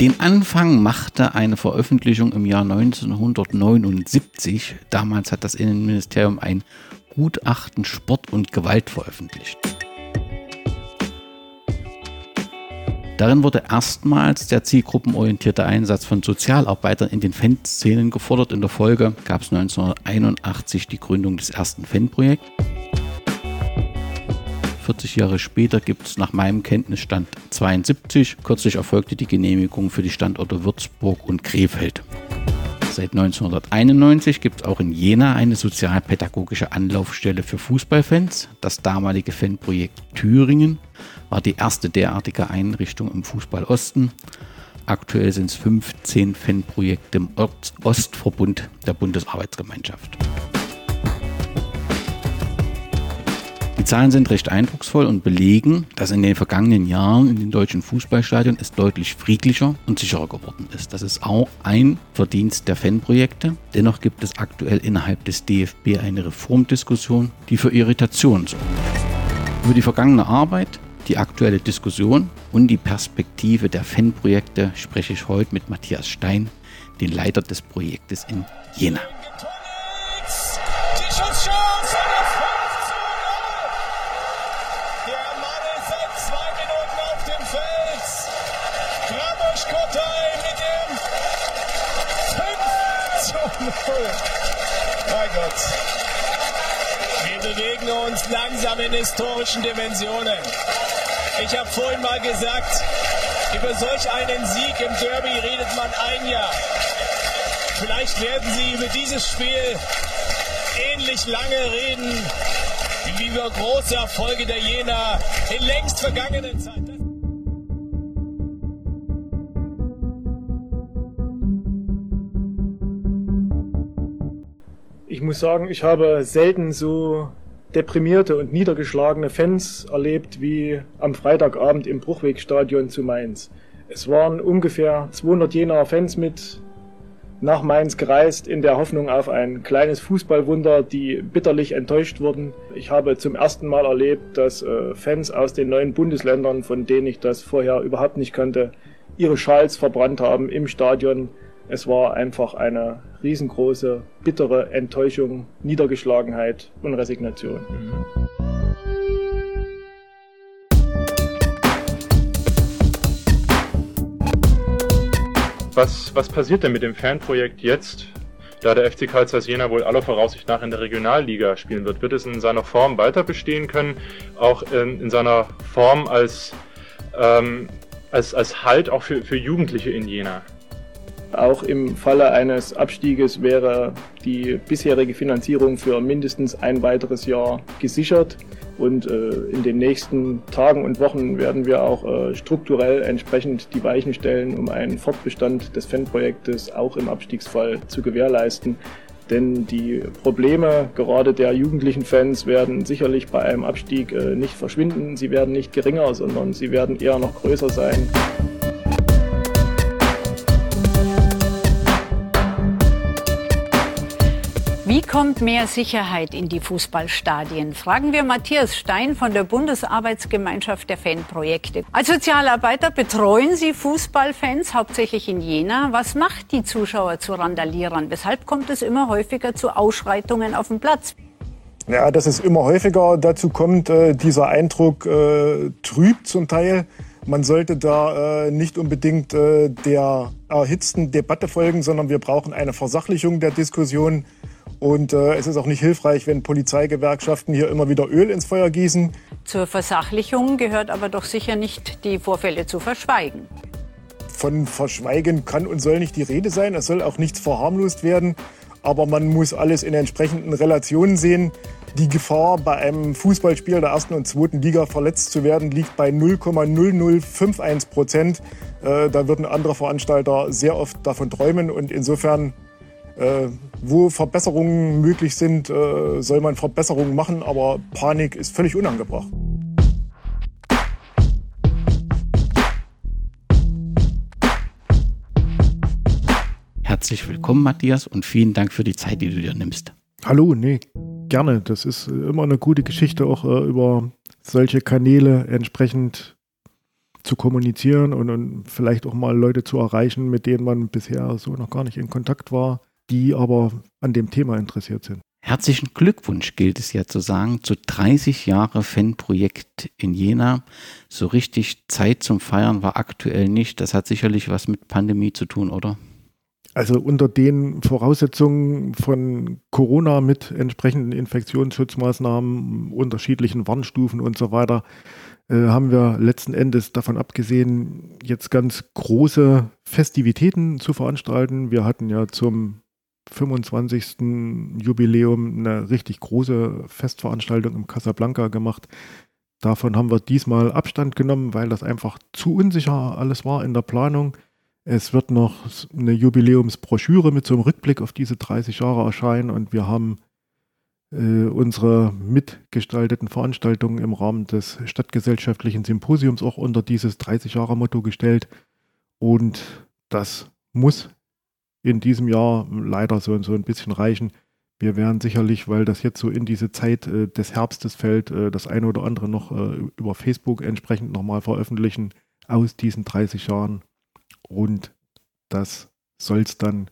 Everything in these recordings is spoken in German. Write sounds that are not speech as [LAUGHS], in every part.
Den Anfang machte eine Veröffentlichung im Jahr 1979. Damals hat das Innenministerium ein Gutachten Sport und Gewalt veröffentlicht. Darin wurde erstmals der zielgruppenorientierte Einsatz von Sozialarbeitern in den Fanszenen gefordert. In der Folge gab es 1981 die Gründung des ersten Fanprojekts. 40 Jahre später gibt es nach meinem Kenntnisstand 72. Kürzlich erfolgte die Genehmigung für die Standorte Würzburg und Krefeld. Seit 1991 gibt es auch in Jena eine sozialpädagogische Anlaufstelle für Fußballfans. Das damalige Fanprojekt Thüringen war die erste derartige Einrichtung im Fußball Osten. Aktuell sind es 15 Fanprojekte im Ostverbund der Bundesarbeitsgemeinschaft. Die Zahlen sind recht eindrucksvoll und belegen, dass in den vergangenen Jahren in den deutschen Fußballstadien es deutlich friedlicher und sicherer geworden ist. Das ist auch ein Verdienst der Fanprojekte. Dennoch gibt es aktuell innerhalb des DFB eine Reformdiskussion, die für Irritation sorgt. Über die vergangene Arbeit, die aktuelle Diskussion und die Perspektive der Fanprojekte spreche ich heute mit Matthias Stein, den Leiter des Projektes in Jena. Mein Gott. Wir bewegen uns langsam in historischen Dimensionen. Ich habe vorhin mal gesagt, über solch einen Sieg im Derby redet man ein Jahr. Vielleicht werden Sie über dieses Spiel ähnlich lange reden wie über große Erfolge der Jena in längst vergangenen Zeiten. Ich muss sagen, ich habe selten so deprimierte und niedergeschlagene Fans erlebt wie am Freitagabend im Bruchwegstadion zu Mainz. Es waren ungefähr 200 Jenaer Fans mit nach Mainz gereist in der Hoffnung auf ein kleines Fußballwunder, die bitterlich enttäuscht wurden. Ich habe zum ersten Mal erlebt, dass äh, Fans aus den neuen Bundesländern, von denen ich das vorher überhaupt nicht kannte, ihre Schals verbrannt haben im Stadion. Es war einfach eine riesengroße, bittere Enttäuschung, Niedergeschlagenheit und Resignation. Was, was passiert denn mit dem Fanprojekt jetzt, da der FC Karl Zeiss Jena wohl aller Voraussicht nach in der Regionalliga spielen wird? Wird es in seiner Form weiter bestehen können, auch in, in seiner Form als, ähm, als, als Halt auch für, für Jugendliche in Jena? Auch im Falle eines Abstieges wäre die bisherige Finanzierung für mindestens ein weiteres Jahr gesichert. Und äh, in den nächsten Tagen und Wochen werden wir auch äh, strukturell entsprechend die Weichen stellen, um einen Fortbestand des Fanprojektes auch im Abstiegsfall zu gewährleisten. Denn die Probleme gerade der jugendlichen Fans werden sicherlich bei einem Abstieg äh, nicht verschwinden. Sie werden nicht geringer, sondern sie werden eher noch größer sein. Kommt mehr Sicherheit in die Fußballstadien? Fragen wir Matthias Stein von der Bundesarbeitsgemeinschaft der Fanprojekte. Als Sozialarbeiter betreuen Sie Fußballfans hauptsächlich in Jena. Was macht die Zuschauer zu Randalierern? Weshalb kommt es immer häufiger zu Ausschreitungen auf dem Platz? Ja, dass es immer häufiger dazu kommt, äh, dieser Eindruck äh, trübt zum Teil. Man sollte da äh, nicht unbedingt äh, der erhitzten Debatte folgen, sondern wir brauchen eine Versachlichung der Diskussion. Und äh, es ist auch nicht hilfreich, wenn Polizeigewerkschaften hier immer wieder Öl ins Feuer gießen. Zur Versachlichung gehört aber doch sicher nicht, die Vorfälle zu verschweigen. Von Verschweigen kann und soll nicht die Rede sein. Es soll auch nichts verharmlost werden. Aber man muss alles in entsprechenden Relationen sehen. Die Gefahr, bei einem Fußballspiel der ersten und zweiten Liga verletzt zu werden, liegt bei 0,0051 Prozent. Äh, da würden andere Veranstalter sehr oft davon träumen. Und insofern äh, wo Verbesserungen möglich sind, äh, soll man Verbesserungen machen, aber Panik ist völlig unangebracht. Herzlich willkommen, Matthias, und vielen Dank für die Zeit, die du dir nimmst. Hallo, nee, gerne. Das ist immer eine gute Geschichte, auch äh, über solche Kanäle entsprechend zu kommunizieren und, und vielleicht auch mal Leute zu erreichen, mit denen man bisher so noch gar nicht in Kontakt war, die aber an dem Thema interessiert sind. Herzlichen Glückwunsch gilt es ja zu sagen, zu 30 Jahre Fanprojekt in Jena. So richtig Zeit zum Feiern war aktuell nicht. Das hat sicherlich was mit Pandemie zu tun, oder? Also unter den Voraussetzungen von Corona mit entsprechenden Infektionsschutzmaßnahmen, unterschiedlichen Warnstufen und so weiter, äh, haben wir letzten Endes davon abgesehen, jetzt ganz große Festivitäten zu veranstalten. Wir hatten ja zum 25. Jubiläum eine richtig große Festveranstaltung im Casablanca gemacht. Davon haben wir diesmal Abstand genommen, weil das einfach zu unsicher alles war in der Planung. Es wird noch eine Jubiläumsbroschüre mit so einem Rückblick auf diese 30 Jahre erscheinen und wir haben äh, unsere mitgestalteten Veranstaltungen im Rahmen des stadtgesellschaftlichen Symposiums auch unter dieses 30 Jahre Motto gestellt. Und das muss in diesem Jahr leider so, so ein bisschen reichen. Wir werden sicherlich, weil das jetzt so in diese Zeit äh, des Herbstes fällt, äh, das eine oder andere noch äh, über Facebook entsprechend nochmal veröffentlichen aus diesen 30 Jahren. Und das soll es dann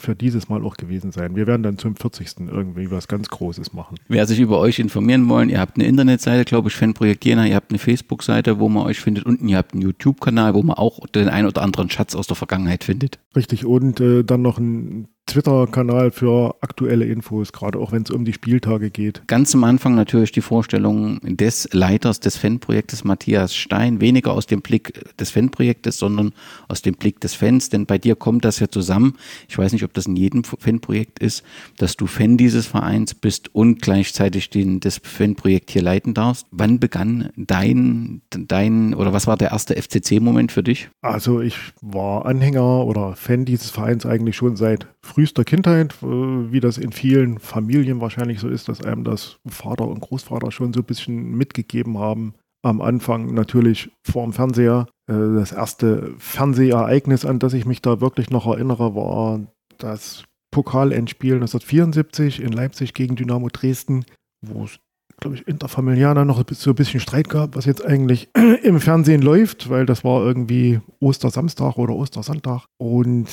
für dieses Mal auch gewesen sein. Wir werden dann zum 40. irgendwie was ganz Großes machen. Wer sich über euch informieren wollen, ihr habt eine Internetseite, glaube ich, Fanprojekt Jena, ihr habt eine Facebook-Seite, wo man euch findet und ihr habt einen YouTube-Kanal, wo man auch den ein oder anderen Schatz aus der Vergangenheit findet. Richtig, und äh, dann noch ein Twitter-Kanal für aktuelle Infos, gerade auch wenn es um die Spieltage geht. Ganz am Anfang natürlich die Vorstellung des Leiters des Fanprojektes Matthias Stein, weniger aus dem Blick des Fanprojektes, sondern aus dem Blick des Fans, denn bei dir kommt das ja zusammen. Ich weiß nicht, ob das in jedem Fanprojekt ist, dass du Fan dieses Vereins bist und gleichzeitig den, das Fanprojekt hier leiten darfst. Wann begann dein, dein oder was war der erste FCC-Moment für dich? Also ich war Anhänger oder Fan dieses Vereins eigentlich schon seit frühester Kindheit, äh, wie das in vielen Familien wahrscheinlich so ist, dass einem das Vater und Großvater schon so ein bisschen mitgegeben haben. Am Anfang natürlich vor dem Fernseher. Äh, das erste Fernsehereignis, an das ich mich da wirklich noch erinnere, war das Pokalendspiel 1974 in Leipzig gegen Dynamo Dresden, wo es, glaube ich, interfamiliar noch so ein bisschen Streit gab, was jetzt eigentlich [CLEARS THROAT] im Fernsehen läuft, weil das war irgendwie Ostersamstag oder Ostersonntag. Und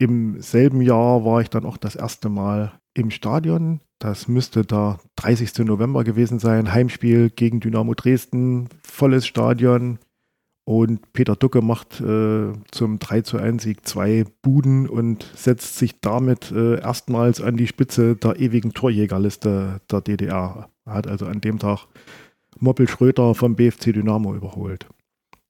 im selben Jahr war ich dann auch das erste Mal im Stadion. Das müsste der 30. November gewesen sein. Heimspiel gegen Dynamo Dresden, volles Stadion. Und Peter Ducke macht äh, zum 3 zu 1 Sieg zwei Buden und setzt sich damit äh, erstmals an die Spitze der ewigen Torjägerliste der DDR. Hat also an dem Tag Moppel Schröter vom BFC Dynamo überholt.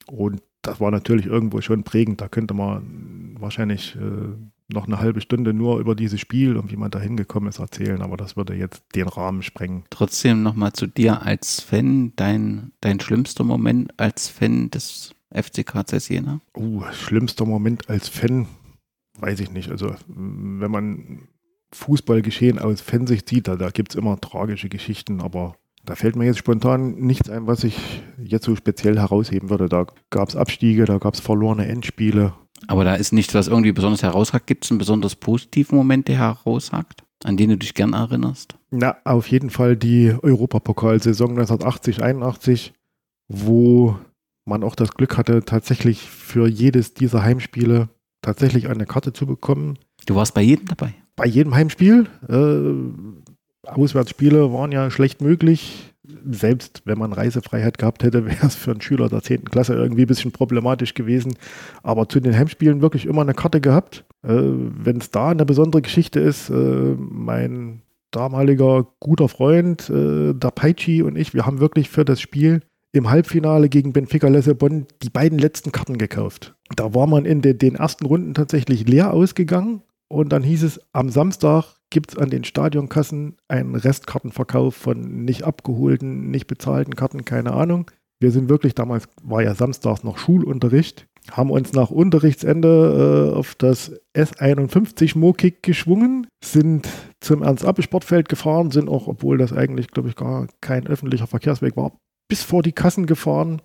Und das war natürlich irgendwo schon prägend. Da könnte man wahrscheinlich äh, noch eine halbe Stunde nur über dieses Spiel und wie man da hingekommen ist erzählen, aber das würde jetzt den Rahmen sprengen. Trotzdem nochmal zu dir als Fan, dein, dein schlimmster Moment als Fan des FCK Jena? Uh, schlimmster Moment als Fan, weiß ich nicht. Also wenn man Fußballgeschehen aus Fansicht sieht, da, da gibt es immer tragische Geschichten, aber da fällt mir jetzt spontan nichts ein, was ich jetzt so speziell herausheben würde. Da gab es Abstiege, da gab es verlorene Endspiele. Aber da ist nichts, was irgendwie besonders herausragt. Gibt es einen besonders positiven Moment, der herausragt, an den du dich gern erinnerst? Na, auf jeden Fall die Europapokalsaison 1980, 81, wo man auch das Glück hatte, tatsächlich für jedes dieser Heimspiele tatsächlich eine Karte zu bekommen. Du warst bei jedem dabei? Bei jedem Heimspiel. Äh, Auswärtsspiele waren ja schlecht möglich. Selbst wenn man Reisefreiheit gehabt hätte, [LAUGHS] wäre es für einen Schüler der 10. Klasse irgendwie ein bisschen problematisch gewesen. Aber zu den Heimspielen wirklich immer eine Karte gehabt. Äh, wenn es da eine besondere Geschichte ist, äh, mein damaliger guter Freund, äh, Paichi und ich, wir haben wirklich für das Spiel im Halbfinale gegen Benfica Lissabon die beiden letzten Karten gekauft. Da war man in de, den ersten Runden tatsächlich leer ausgegangen und dann hieß es, am Samstag gibt es an den Stadionkassen einen Restkartenverkauf von nicht abgeholten, nicht bezahlten Karten, keine Ahnung. Wir sind wirklich, damals war ja samstags noch Schulunterricht, haben uns nach Unterrichtsende äh, auf das S51 Mokik geschwungen, sind zum Ernst-Abbe-Sportfeld gefahren, sind auch, obwohl das eigentlich, glaube ich, gar kein öffentlicher Verkehrsweg war, bis vor die Kassen gefahren,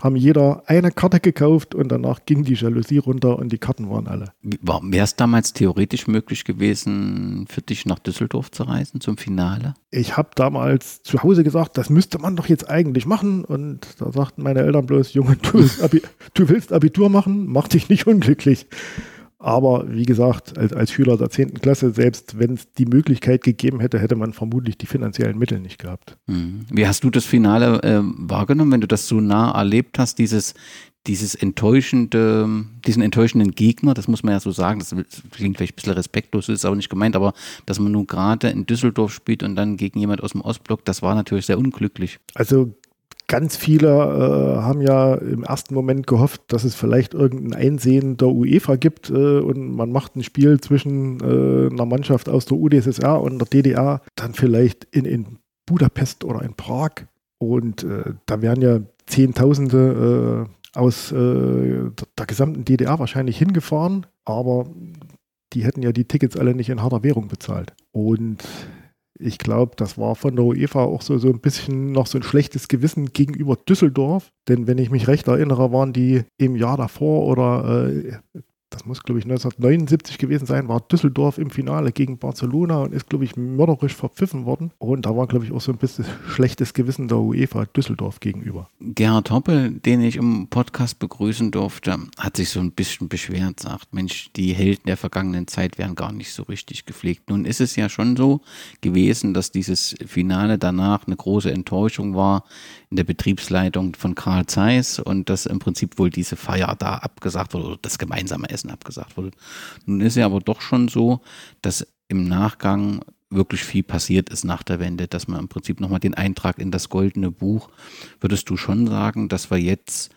haben jeder eine Karte gekauft und danach ging die Jalousie runter und die Karten waren alle. Wäre es damals theoretisch möglich gewesen, für dich nach Düsseldorf zu reisen zum Finale? Ich habe damals zu Hause gesagt, das müsste man doch jetzt eigentlich machen. Und da sagten meine Eltern bloß, Junge, du willst, Abi [LAUGHS] du willst Abitur machen, mach dich nicht unglücklich. Aber wie gesagt, als, als Schüler der 10. Klasse, selbst wenn es die Möglichkeit gegeben hätte, hätte man vermutlich die finanziellen Mittel nicht gehabt. Mhm. Wie hast du das Finale äh, wahrgenommen, wenn du das so nah erlebt hast, dieses, dieses enttäuschende, diesen enttäuschenden Gegner, das muss man ja so sagen, das klingt vielleicht ein bisschen respektlos, ist aber nicht gemeint, aber dass man nun gerade in Düsseldorf spielt und dann gegen jemand aus dem Ostblock, das war natürlich sehr unglücklich. Also Ganz viele äh, haben ja im ersten Moment gehofft, dass es vielleicht irgendein Einsehen der UEFA gibt äh, und man macht ein Spiel zwischen äh, einer Mannschaft aus der UdSSR und der DDR, dann vielleicht in, in Budapest oder in Prag. Und äh, da wären ja Zehntausende äh, aus äh, der gesamten DDR wahrscheinlich hingefahren, aber die hätten ja die Tickets alle nicht in harter Währung bezahlt. Und ich glaube, das war von der UEFA auch so, so ein bisschen noch so ein schlechtes Gewissen gegenüber Düsseldorf. Denn wenn ich mich recht erinnere, waren die im Jahr davor oder äh, das muss, glaube ich, 1979 gewesen sein, war Düsseldorf im Finale gegen Barcelona und ist, glaube ich, mörderisch verpfiffen worden. Und da war, glaube ich, auch so ein bisschen schlechtes Gewissen der UEFA Düsseldorf gegenüber. Gerhard Hoppel, den ich im Podcast begrüßen durfte, hat sich so ein bisschen beschwert, sagt, Mensch, die Helden der vergangenen Zeit werden gar nicht so richtig gepflegt. Nun ist es ja schon so gewesen, dass dieses Finale danach eine große Enttäuschung war in der Betriebsleitung von Karl Zeiss und dass im Prinzip wohl diese Feier da abgesagt wurde oder das gemeinsame Essen abgesagt wurde. Nun ist ja aber doch schon so, dass im Nachgang wirklich viel passiert ist nach der Wende, dass man im Prinzip nochmal den Eintrag in das goldene Buch, würdest du schon sagen, dass wir jetzt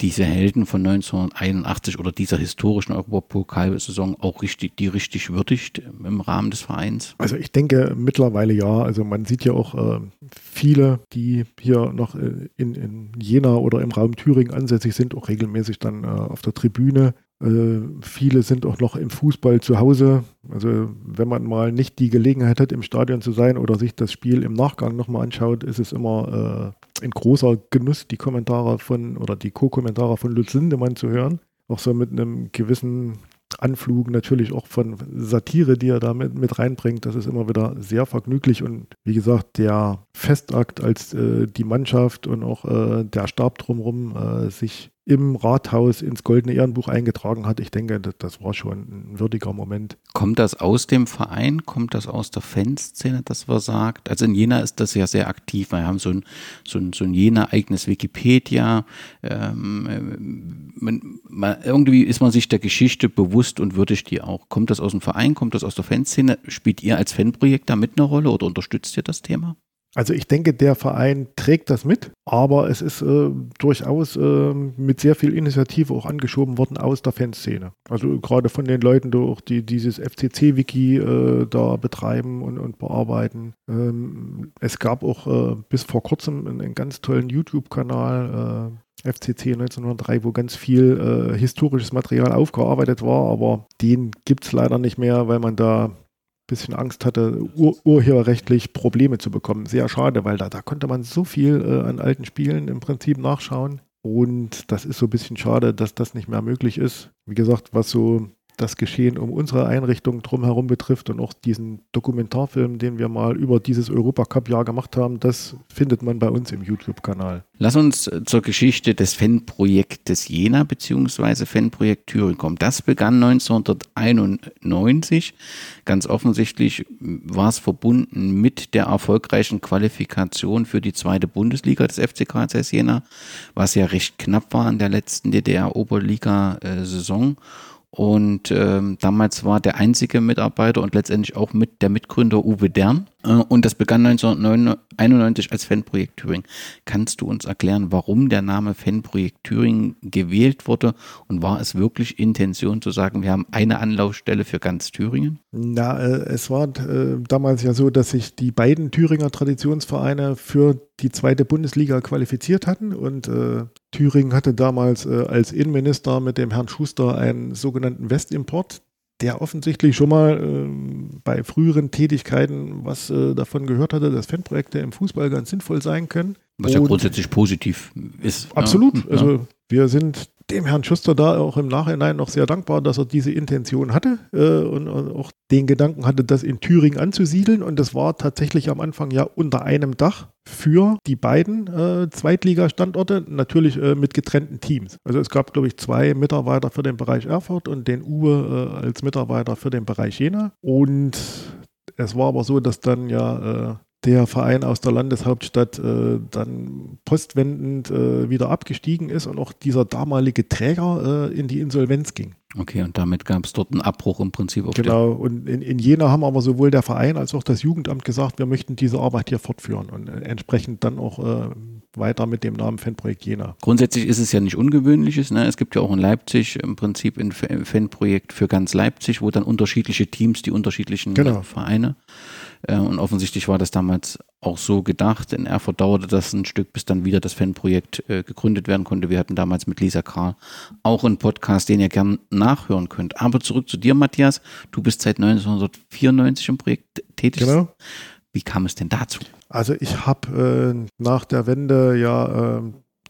diese Helden von 1981 oder dieser historischen Europapokalsaison auch richtig, die richtig würdigt im Rahmen des Vereins? Also ich denke mittlerweile ja. Also man sieht ja auch äh, viele, die hier noch äh, in, in Jena oder im Raum Thüringen ansässig sind, auch regelmäßig dann äh, auf der Tribüne äh, viele sind auch noch im Fußball zu Hause. Also wenn man mal nicht die Gelegenheit hat, im Stadion zu sein oder sich das Spiel im Nachgang nochmal anschaut, ist es immer äh, ein großer Genuss, die Kommentare von oder die Co-Kommentare von Lutz Lindemann zu hören. Auch so mit einem gewissen Anflug natürlich auch von Satire, die er da mit, mit reinbringt. Das ist immer wieder sehr vergnüglich und wie gesagt, der Festakt, als äh, die Mannschaft und auch äh, der Stab drumherum äh, sich im Rathaus ins Goldene Ehrenbuch eingetragen hat. Ich denke, das, das, war schon ein würdiger Moment. Kommt das aus dem Verein? Kommt das aus der Fanszene, das was sagt? Also in Jena ist das ja sehr aktiv. Wir haben so ein, so ein, so ein Jena-eigenes Wikipedia. Ähm, man, man, irgendwie ist man sich der Geschichte bewusst und würdigt die auch. Kommt das aus dem Verein? Kommt das aus der Fanszene? Spielt ihr als Fanprojekt da mit eine Rolle oder unterstützt ihr das Thema? Also ich denke, der Verein trägt das mit, aber es ist äh, durchaus äh, mit sehr viel Initiative auch angeschoben worden aus der Fanszene. Also gerade von den Leuten, die dieses FCC-Wiki äh, da betreiben und, und bearbeiten. Ähm, es gab auch äh, bis vor kurzem einen, einen ganz tollen YouTube-Kanal, äh, FCC 1903, wo ganz viel äh, historisches Material aufgearbeitet war, aber den gibt es leider nicht mehr, weil man da bisschen Angst hatte, ur urheberrechtlich Probleme zu bekommen. Sehr schade, weil da, da konnte man so viel äh, an alten Spielen im Prinzip nachschauen. Und das ist so ein bisschen schade, dass das nicht mehr möglich ist. Wie gesagt, was so das Geschehen um unsere Einrichtung drumherum betrifft und auch diesen Dokumentarfilm, den wir mal über dieses Europacup-Jahr gemacht haben, das findet man bei uns im YouTube-Kanal. Lass uns äh, zur Geschichte des Fanprojektes Jena bzw. Fanprojekt Thüringen kommen. Das begann 1991. Ganz offensichtlich war es verbunden mit der erfolgreichen Qualifikation für die zweite Bundesliga des FC KSS Jena, was ja recht knapp war in der letzten DDR-Oberliga-Saison. Äh, und ähm, damals war der einzige Mitarbeiter und letztendlich auch mit der Mitgründer Uwe Dern. Äh, und das begann 1991 als Fanprojekt Thüringen. Kannst du uns erklären, warum der Name Fanprojekt Thüringen gewählt wurde? Und war es wirklich Intention zu sagen, wir haben eine Anlaufstelle für ganz Thüringen? Na, äh, es war äh, damals ja so, dass sich die beiden Thüringer Traditionsvereine für die zweite Bundesliga qualifiziert hatten und äh, Thüringen hatte damals äh, als Innenminister mit dem Herrn Schuster einen sogenannten Westimport, der offensichtlich schon mal äh, bei früheren Tätigkeiten was äh, davon gehört hatte, dass Fanprojekte im Fußball ganz sinnvoll sein können. Was ja grundsätzlich positiv ist. Absolut. Ja. Also wir sind dem Herrn Schuster da auch im Nachhinein noch sehr dankbar, dass er diese Intention hatte äh, und, und, auch den Gedanken hatte, das in Thüringen anzusiedeln. Und das war tatsächlich am Anfang ja unter einem Dach für die beiden äh, Zweitligastandorte, natürlich äh, mit getrennten Teams. Also es gab, glaube ich, zwei Mitarbeiter für den Bereich Erfurt und den Uwe äh, als Mitarbeiter für den Bereich Jena. Und es war aber so, dass dann ja äh, der Verein aus der Landeshauptstadt äh, dann postwendend äh, wieder abgestiegen ist und auch dieser damalige Träger äh, in die Insolvenz ging. Okay, und damit gab es dort einen Abbruch im Prinzip. Auf genau, und in, in Jena haben aber sowohl der Verein als auch das Jugendamt gesagt, wir möchten diese Arbeit hier fortführen und äh, entsprechend dann auch äh, weiter mit dem Namen Fanprojekt Jena. Grundsätzlich ist es ja nicht ungewöhnliches. Ne? Es gibt ja auch in Leipzig im Prinzip ein Fanprojekt für ganz Leipzig, wo dann unterschiedliche Teams, die unterschiedlichen genau. Vereine äh, und offensichtlich war das damals auch so gedacht. In Erfurt dauerte das ein Stück, bis dann wieder das Fanprojekt äh, gegründet werden konnte. Wir hatten damals mit Lisa Karl auch einen Podcast, den ihr gern nachhören könnt. Aber zurück zu dir, Matthias. Du bist seit 1994 im Projekt tätig. Genau. Wie kam es denn dazu? Also ich habe äh, nach der Wende ja äh,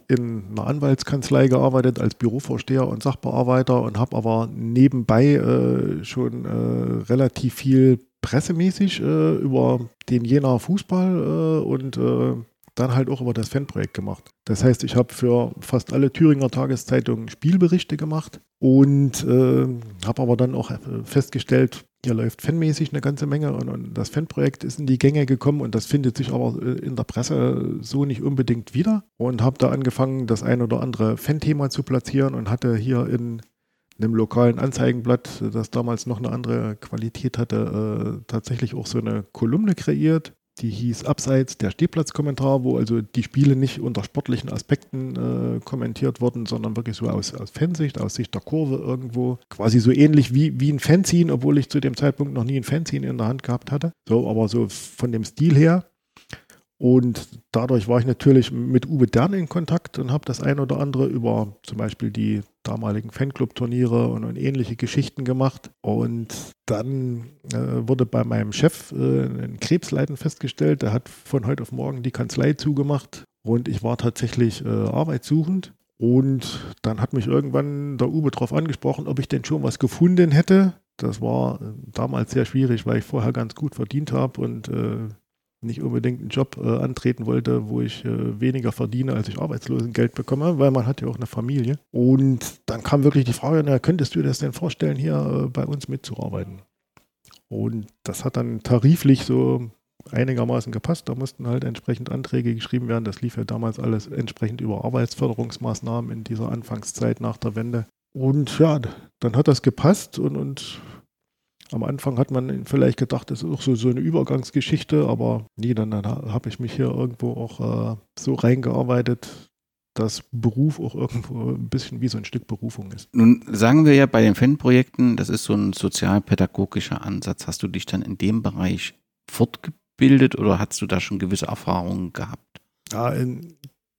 in einer Anwaltskanzlei gearbeitet als Bürovorsteher und Sachbearbeiter und habe aber nebenbei äh, schon äh, relativ viel pressemäßig äh, über den Jena Fußball äh, und äh, dann halt auch über das Fanprojekt gemacht. Das heißt, ich habe für fast alle Thüringer Tageszeitungen Spielberichte gemacht und äh, habe aber dann auch äh, festgestellt, hier läuft fanmäßig eine ganze Menge und, und, das Fanprojekt ist in die Gänge gekommen und das findet sich aber äh, in der Presse so nicht unbedingt wieder und habe da angefangen, das ein oder andere Fan-Thema zu platzieren und hatte hier in einem lokalen Anzeigenblatt, das damals noch eine andere Qualität hatte, äh, tatsächlich auch so eine Kolumne kreiert. Die hieß Abseits der Stehplatzkommentar, wo also die Spiele nicht unter sportlichen Aspekten äh, kommentiert wurden, sondern wirklich so aus, aus Fansicht, aus Sicht der Kurve irgendwo. Quasi so ähnlich wie, wie ein Fanzine, obwohl ich zu dem Zeitpunkt noch nie ein Fanzine in der Hand gehabt hatte. So, aber so von dem Stil her. Und dadurch war ich natürlich mit Uwe Dern in Kontakt und habe das ein oder andere über zum Beispiel die damaligen Fanclub-Turniere und, und, ähnliche Geschichten gemacht. Und dann äh, wurde bei meinem Chef äh, ein Krebsleiden festgestellt. Der hat von heute auf morgen die Kanzlei zugemacht und ich war tatsächlich äh, arbeitssuchend. Und dann hat mich irgendwann der Uwe darauf angesprochen, ob ich denn schon was gefunden hätte. Das war äh, damals sehr schwierig, weil ich vorher ganz gut verdient habe und äh, nicht unbedingt einen Job äh, antreten wollte, wo ich äh, weniger verdiene, als ich Arbeitslosengeld bekomme, weil man hat ja auch eine Familie. Und dann kam wirklich die Frage, na, könntest du dir das denn vorstellen, hier äh, bei uns mitzuarbeiten? Und das hat dann tariflich so einigermaßen gepasst. Da mussten halt entsprechend Anträge geschrieben werden. Das lief ja damals alles entsprechend über Arbeitsförderungsmaßnahmen in dieser Anfangszeit nach der Wende. Und ja, dann hat das gepasst und, und am Anfang hat man vielleicht gedacht, das ist auch so, so eine Übergangsgeschichte, aber nee, dann, dann habe ich mich hier irgendwo auch äh, so reingearbeitet, dass Beruf auch irgendwo ein bisschen wie so ein Stück Berufung ist. Nun sagen wir ja bei den Fanprojekten, das ist so ein sozialpädagogischer Ansatz. Hast du dich dann in dem Bereich fortgebildet oder hast du da schon gewisse Erfahrungen gehabt? Ja, in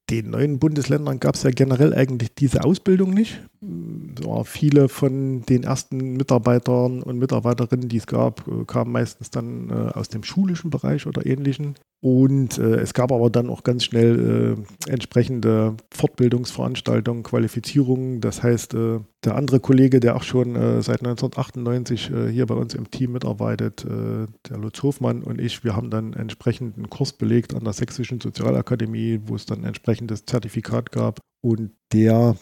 den neuen Bundesländern gab es ja generell eigentlich diese Ausbildung nicht. Ja, viele von den ersten Mitarbeitern und Mitarbeiterinnen, die es gab, äh, kamen meistens dann äh, aus dem schulischen Bereich oder ähnlichen. Und äh, es gab aber dann auch ganz schnell äh, entsprechende Fortbildungsveranstaltungen, Qualifizierungen. Das heißt, äh, der andere Kollege, der auch schon äh, seit 1998 äh, hier bei uns im Team mitarbeitet, äh, der Lutz Hofmann und ich, wir haben dann entsprechend einen Kurs belegt an der Sächsischen Sozialakademie, wo es dann ein entsprechendes Zertifikat gab. Und der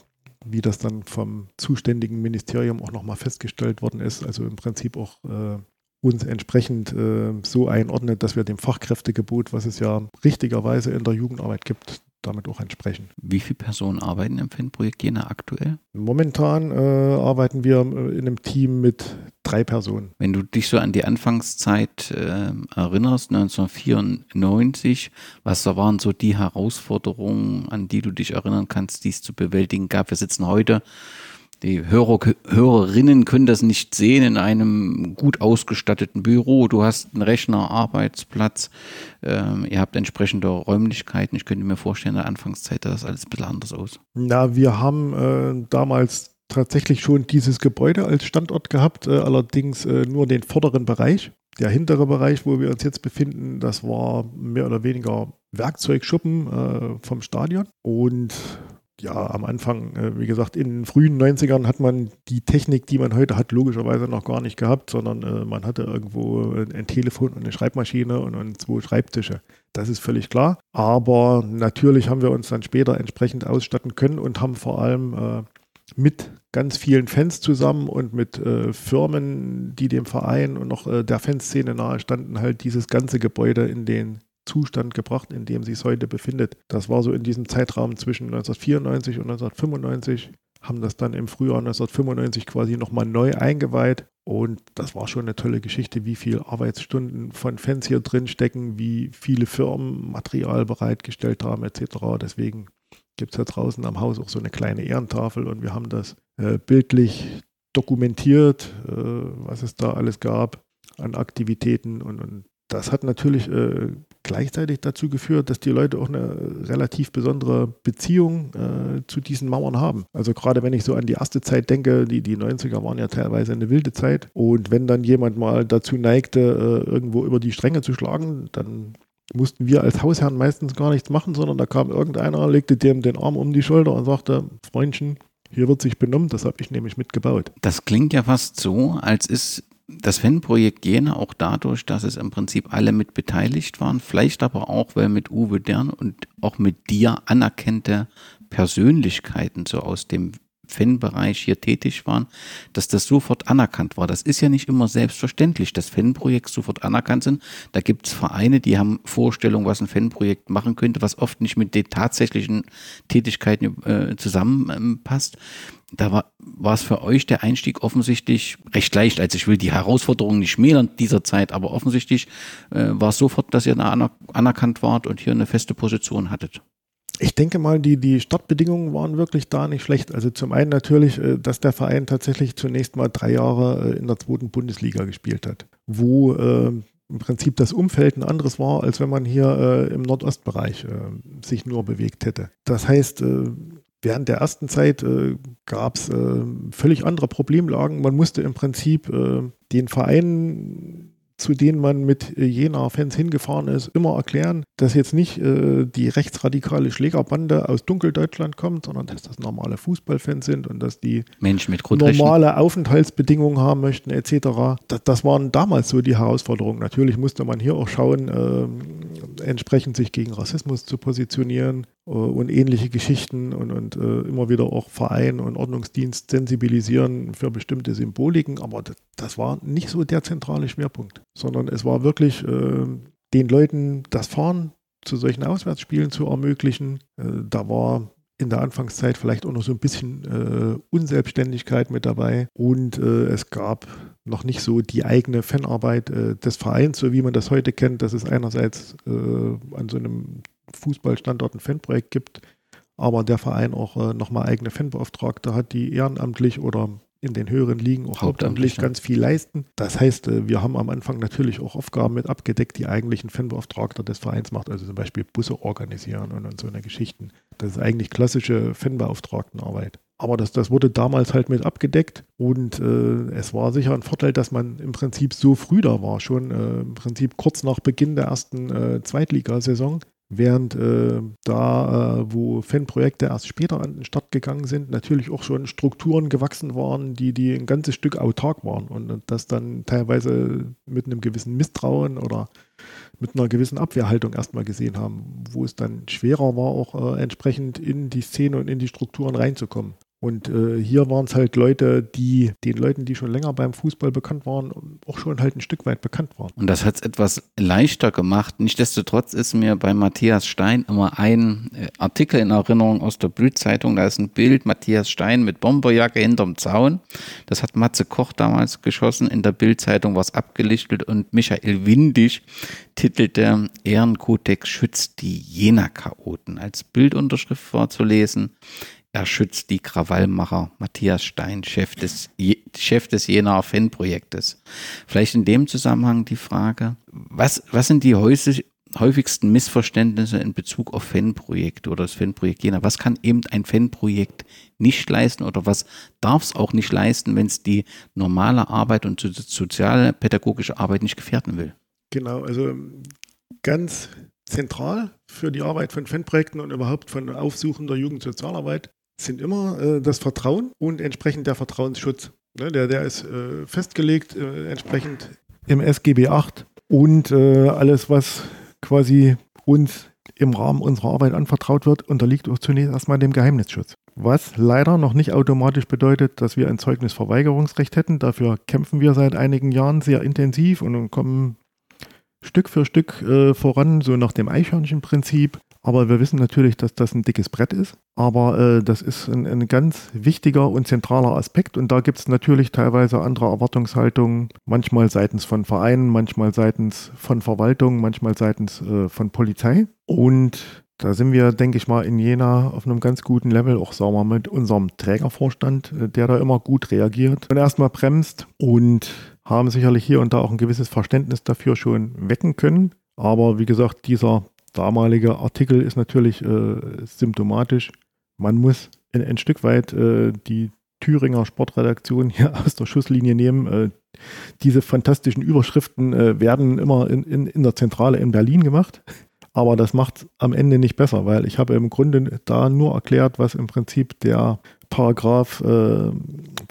wie das dann vom zuständigen Ministerium auch nochmal festgestellt worden ist, also im Prinzip auch uns entsprechend äh, so einordnet, dass wir dem Fachkräftegebot, was es ja richtigerweise in der Jugendarbeit gibt, damit auch entsprechen. Wie viele Personen arbeiten im Fanprojekt Jena aktuell? Momentan äh, arbeiten wir äh, in einem Team mit drei Personen. Wenn du dich so an die Anfangszeit äh, erinnerst, 1994, was da waren so die Herausforderungen, an die du dich erinnern kannst, die es zu bewältigen gab? Wir sitzen heute die Hörer, Hörerinnen können das nicht sehen in einem gut ausgestatteten Büro. Du hast einen Rechner, Arbeitsplatz, ähm, ihr habt entsprechende Räumlichkeiten. Ich könnte mir vorstellen, in der Anfangszeit sah das alles ein bisschen anders aus. Na, wir haben äh, damals tatsächlich schon dieses Gebäude als Standort gehabt, äh, allerdings äh, nur den vorderen Bereich. Der hintere Bereich, wo wir uns jetzt befinden, das war mehr oder weniger Werkzeugschuppen äh, vom Stadion. Und ja, am Anfang, äh, wie gesagt, in den frühen 90ern hat man die Technik, die man heute hat, logischerweise noch gar nicht gehabt, sondern äh, man hatte irgendwo ein Telefon und eine Schreibmaschine und, und zwei Schreibtische. Das ist völlig klar. Aber natürlich haben wir uns dann später entsprechend ausstatten können und haben vor allem äh, mit ganz vielen Fans zusammen und mit äh, Firmen, die dem Verein und noch äh, der Fanszene nahe standen, halt dieses ganze Gebäude in den Zustand gebracht, in dem sie es heute befindet. Das war so in diesem Zeitraum zwischen 1994 und 1995, haben das dann im Frühjahr 1995 quasi nochmal neu eingeweiht. Und das war schon eine tolle Geschichte, wie viele Arbeitsstunden von Fans hier drin stecken, wie viele Firmen Material bereitgestellt haben, etc. Deswegen gibt es ja draußen am Haus auch so eine kleine Ehrentafel und wir haben das äh, bildlich dokumentiert, äh, was es da alles gab an Aktivitäten und, und das hat natürlich äh, gleichzeitig dazu geführt, dass die Leute auch eine relativ besondere Beziehung äh, zu diesen Mauern haben. Also gerade wenn ich so an die erste Zeit denke, die, die 90er waren ja teilweise eine wilde Zeit. Und wenn dann jemand mal dazu neigte, äh, irgendwo über die Stränge zu schlagen, dann mussten wir als Hausherren meistens gar nichts machen, sondern da kam irgendeiner, legte dem den Arm um die Schulter und sagte, Freundchen, hier wird sich benommen, das habe ich nämlich mitgebaut. Das klingt ja fast so, als ist das Fanprojekt Jena auch dadurch, dass es im Prinzip alle mit beteiligt waren, vielleicht aber auch, weil mit Uwe Dern und auch mit dir anerkannte Persönlichkeiten so aus dem Fanbereich hier tätig waren, dass das sofort anerkannt war. Das ist ja nicht immer selbstverständlich, dass Fanprojekte sofort anerkannt sind. Da gibt es Vereine, die haben Vorstellungen, was ein Fanprojekt machen könnte, was oft nicht mit den tatsächlichen Tätigkeiten äh, zusammenpasst. Da war, war es für euch der Einstieg offensichtlich recht leicht. Also ich will die Herausforderungen nicht schmälern dieser Zeit, aber offensichtlich äh, war es sofort, dass ihr aner anerkannt wart und hier eine feste Position hattet. Ich denke mal, die, die Startbedingungen waren wirklich da nicht schlecht. Also zum einen natürlich, äh, dass der Verein tatsächlich zunächst mal drei Jahre äh, in der zweiten Bundesliga gespielt hat, wo äh, im Prinzip das Umfeld ein anderes war, als wenn man hier äh, im Nordostbereich äh, sich nur bewegt hätte. Das heißt, äh, während der ersten Zeit äh, gab es äh, völlig andere Problemlagen. Man musste im Prinzip äh, den Verein zu denen man mit äh, Jena-Fans hingefahren ist, immer erklären, dass jetzt nicht äh, die rechtsradikale Schlägerbande aus Dunkeldeutschland kommt, sondern dass das normale Fußballfans sind und dass die Menschen mit normale Aufenthaltsbedingungen haben möchten etc. Das, das, waren damals so die Herausforderungen. Natürlich musste man hier auch schauen, äh, entsprechend sich gegen Rassismus zu positionieren äh, und ähnliche Geschichten und, und äh, immer wieder auch Verein und Ordnungsdienst sensibilisieren für bestimmte Symboliken, aber das, das war nicht so der zentrale Schwerpunkt sondern es war wirklich äh, den Leuten das Fahren zu solchen Auswärtsspielen zu ermöglichen. Äh, da war in der Anfangszeit vielleicht auch noch so ein bisschen äh, Unselbstständigkeit mit dabei und äh, es gab noch nicht so die eigene Fanarbeit äh, des Vereins, so wie man das heute kennt, dass es einerseits äh, an so einem Fußballstandort ein Fanprojekt gibt, aber der Verein auch äh, nochmal eigene Fanbeauftragte hat, die ehrenamtlich oder in den höheren Ligen auch hauptamtlich ganz viel leisten. Das heißt, äh, wir haben am Anfang natürlich auch Aufgaben mit abgedeckt, die eigentlich ein Fanbeauftragter des Vereins macht, also zum Beispiel Busse organisieren und, und so eine Geschichten. Das ist eigentlich klassische Fanbeauftragtenarbeit. Aber das, das wurde damals halt mit abgedeckt und äh, es war sicher ein Vorteil, dass man im Prinzip so früh da war, schon äh, im Prinzip kurz nach Beginn der ersten äh, Zweitligasaison, Während äh, da, äh, wo Fanprojekte erst später an den Start gegangen sind, natürlich auch schon Strukturen gewachsen waren, die, die ein ganzes Stück autark waren und das dann teilweise mit einem gewissen Misstrauen oder mit einer gewissen Abwehrhaltung erstmal gesehen haben, wo es dann schwerer war, auch äh, entsprechend in die Szene und in die Strukturen reinzukommen. Und äh, hier waren es halt Leute, die den Leuten, die schon länger beim Fußball bekannt waren, auch schon halt ein Stück weit bekannt waren. Und das hat es etwas leichter gemacht. Nichtsdestotrotz ist mir bei Matthias Stein immer ein äh, Artikel in Erinnerung aus der Bildzeitung. Da ist ein Bild Matthias Stein mit Bomberjacke hinterm Zaun. Das hat Matze Koch damals geschossen. In der Bildzeitung war es abgelichtet und Michael Windig titelte Ehrenkodex schützt die Jena-Chaoten. Als Bildunterschrift vorzulesen. Er schützt die Krawallmacher Matthias Stein, Chef des, Chef des Jenaer Fanprojektes. Vielleicht in dem Zusammenhang die Frage, was, was sind die häufigsten Missverständnisse in Bezug auf Fanprojekte oder das Fanprojekt Jena? Was kann eben ein Fanprojekt nicht leisten oder was darf es auch nicht leisten, wenn es die normale Arbeit und soziale pädagogische Arbeit nicht gefährden will? Genau, also ganz zentral für die Arbeit von Fanprojekten und überhaupt von aufsuchender Jugendsozialarbeit sind immer äh, das Vertrauen und entsprechend der Vertrauensschutz. Ne, der, der ist äh, festgelegt, äh, entsprechend im SGB 8 und äh, alles, was quasi uns im Rahmen unserer Arbeit anvertraut wird, unterliegt zunächst erstmal dem Geheimnisschutz. Was leider noch nicht automatisch bedeutet, dass wir ein Zeugnisverweigerungsrecht hätten. Dafür kämpfen wir seit einigen Jahren sehr intensiv und kommen Stück für Stück äh, voran, so nach dem Eichhörnchenprinzip. Aber wir wissen natürlich, dass das ein dickes Brett ist. Aber äh, das ist ein, ein, ganz wichtiger und zentraler Aspekt. Und da gibt es natürlich teilweise andere Erwartungshaltungen, manchmal seitens von Vereinen, manchmal seitens von Verwaltung, manchmal seitens äh, von Polizei. Und da sind wir, denke ich mal, in Jena auf einem ganz guten Level, auch sagen wir mal mit unserem Trägervorstand, äh, der da immer gut reagiert und erstmal bremst und haben sicherlich hier und da auch ein gewisses Verständnis dafür schon wecken können. Aber wie gesagt, dieser damalige Artikel ist natürlich äh, symptomatisch. Man muss ein, ein Stück weit äh, die Thüringer Sportredaktion hier [LAUGHS] aus der Schusslinie nehmen. Äh, diese fantastischen Überschriften äh, werden immer in, in, in der Zentrale in Berlin gemacht. Aber das macht am Ende nicht besser, weil ich habe im Grunde da nur erklärt, was im Prinzip der Paragraph äh,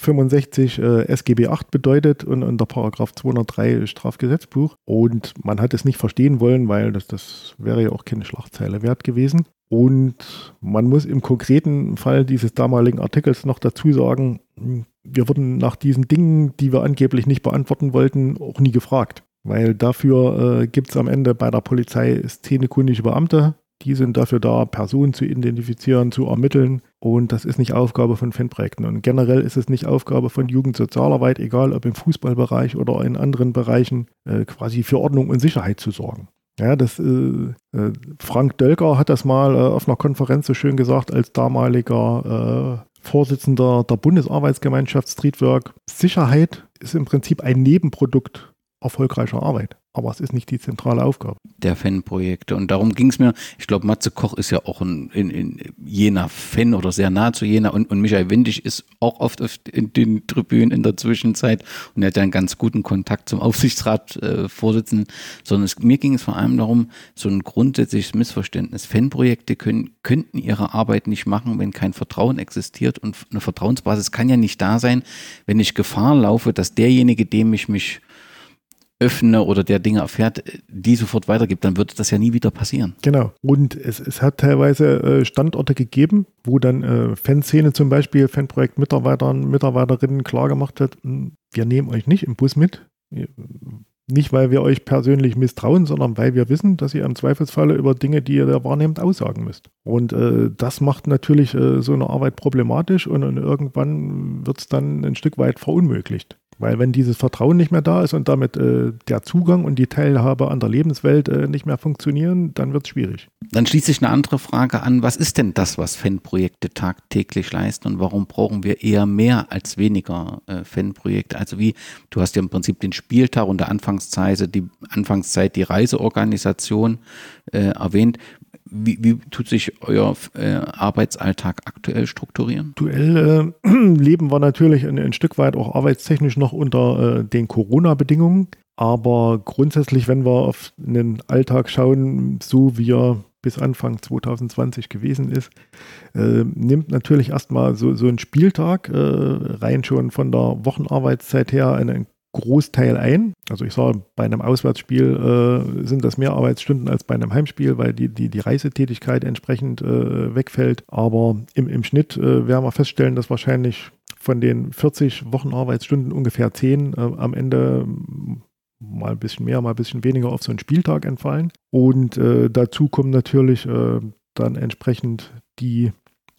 65 äh, SGB 8 bedeutet und, der Paragraph 203 Strafgesetzbuch. Und man hat es nicht verstehen wollen, weil das, das wäre ja auch keine Schlagzeile wert gewesen. Und man muss im konkreten Fall dieses damaligen Artikels noch dazu sagen, wir wurden nach diesen Dingen, die wir angeblich nicht beantworten wollten, auch nie gefragt. Weil dafür äh, gibt es am Ende bei der Polizei szenekundige Beamte. Die sind dafür da, Personen zu identifizieren, zu ermitteln. Und das ist nicht Aufgabe von Fanprojekten. Und generell ist es nicht Aufgabe von Jugendsozialarbeit, egal ob im Fußballbereich oder in anderen Bereichen, äh, quasi für Ordnung und Sicherheit zu sorgen. Ja, das, äh, äh Frank Dölker hat das mal äh, auf einer Konferenz so schön gesagt, als damaliger äh, Vorsitzender der Bundesarbeitsgemeinschaft Streetwork. Sicherheit ist im Prinzip ein Nebenprodukt erfolgreicher Arbeit. Aber es ist nicht die zentrale Aufgabe. Der Fanprojekte. Und darum ging es mir. Ich glaube, Matze Koch ist ja auch ein, in, in Jena Fan oder sehr nah zu Jena. Und, und Michael Windig ist auch oft in den Tribünen in der Zwischenzeit. Und er hat ja einen ganz guten Kontakt zum Aufsichtsratsvorsitzenden. Äh, Sondern es, mir ging es vor allem darum, so ein grundsätzliches Missverständnis. Fanprojekte können, könnten ihre Arbeit nicht machen, wenn kein Vertrauen existiert. Und eine Vertrauensbasis kann ja nicht da sein, wenn ich Gefahr laufe, dass derjenige, dem ich mich öffne oder der Dinge erfährt, die sofort weitergibt, dann wird das ja nie wieder passieren. Genau. Und es, es hat teilweise äh, Standorte gegeben, wo dann äh, Fanszene zum Beispiel, Fanprojekt-Mitarbeitern, Mitarbeiterinnen klargemacht hat, hm, wir nehmen euch nicht im Bus mit. Nicht, weil wir euch persönlich misstrauen, sondern weil wir wissen, dass ihr im Zweifelsfalle über Dinge, die ihr da wahrnehmt, aussagen müsst. Und äh, das macht natürlich äh, so eine Arbeit problematisch und, und irgendwann wird es dann ein Stück weit verunmöglicht. Weil wenn dieses Vertrauen nicht mehr da ist und damit äh, der Zugang und die Teilhabe an der Lebenswelt äh, nicht mehr funktionieren, dann wird es schwierig. Dann schließt sich eine andere Frage an. Was ist denn das, was Fanprojekte tagtäglich leisten und warum brauchen wir eher mehr als weniger äh, Fanprojekte? Also wie, du hast ja im Prinzip den Spieltag und der Anfangszeit, die Anfangszeit, die Reiseorganisation äh, erwähnt. Wie, wie, tut sich euer äh, Arbeitsalltag aktuell strukturieren? Aktuell äh, [CLEARS THROAT] leben wir natürlich ein, ein, Stück weit auch arbeitstechnisch noch unter äh, den Corona-Bedingungen. Aber grundsätzlich, wenn wir auf einen Alltag schauen, so wie er bis Anfang 2020 gewesen ist, äh, nimmt natürlich erstmal so, so ein Spieltag äh, rein schon von der Wochenarbeitszeit her einen Großteil ein. Also ich sage, bei einem Auswärtsspiel äh, sind das mehr Arbeitsstunden als bei einem Heimspiel, weil die, die, die Reisetätigkeit entsprechend äh, wegfällt. Aber im, im Schnitt äh, werden wir feststellen, dass wahrscheinlich von den 40 Wochenarbeitsstunden ungefähr 10 äh, am Ende mal ein bisschen mehr, mal ein bisschen weniger auf so einen Spieltag entfallen. Und äh, dazu kommen natürlich äh, dann entsprechend die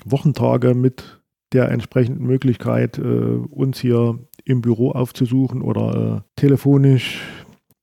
Wochentage mit der entsprechenden Möglichkeit, uns hier im Büro aufzusuchen oder äh, telefonisch,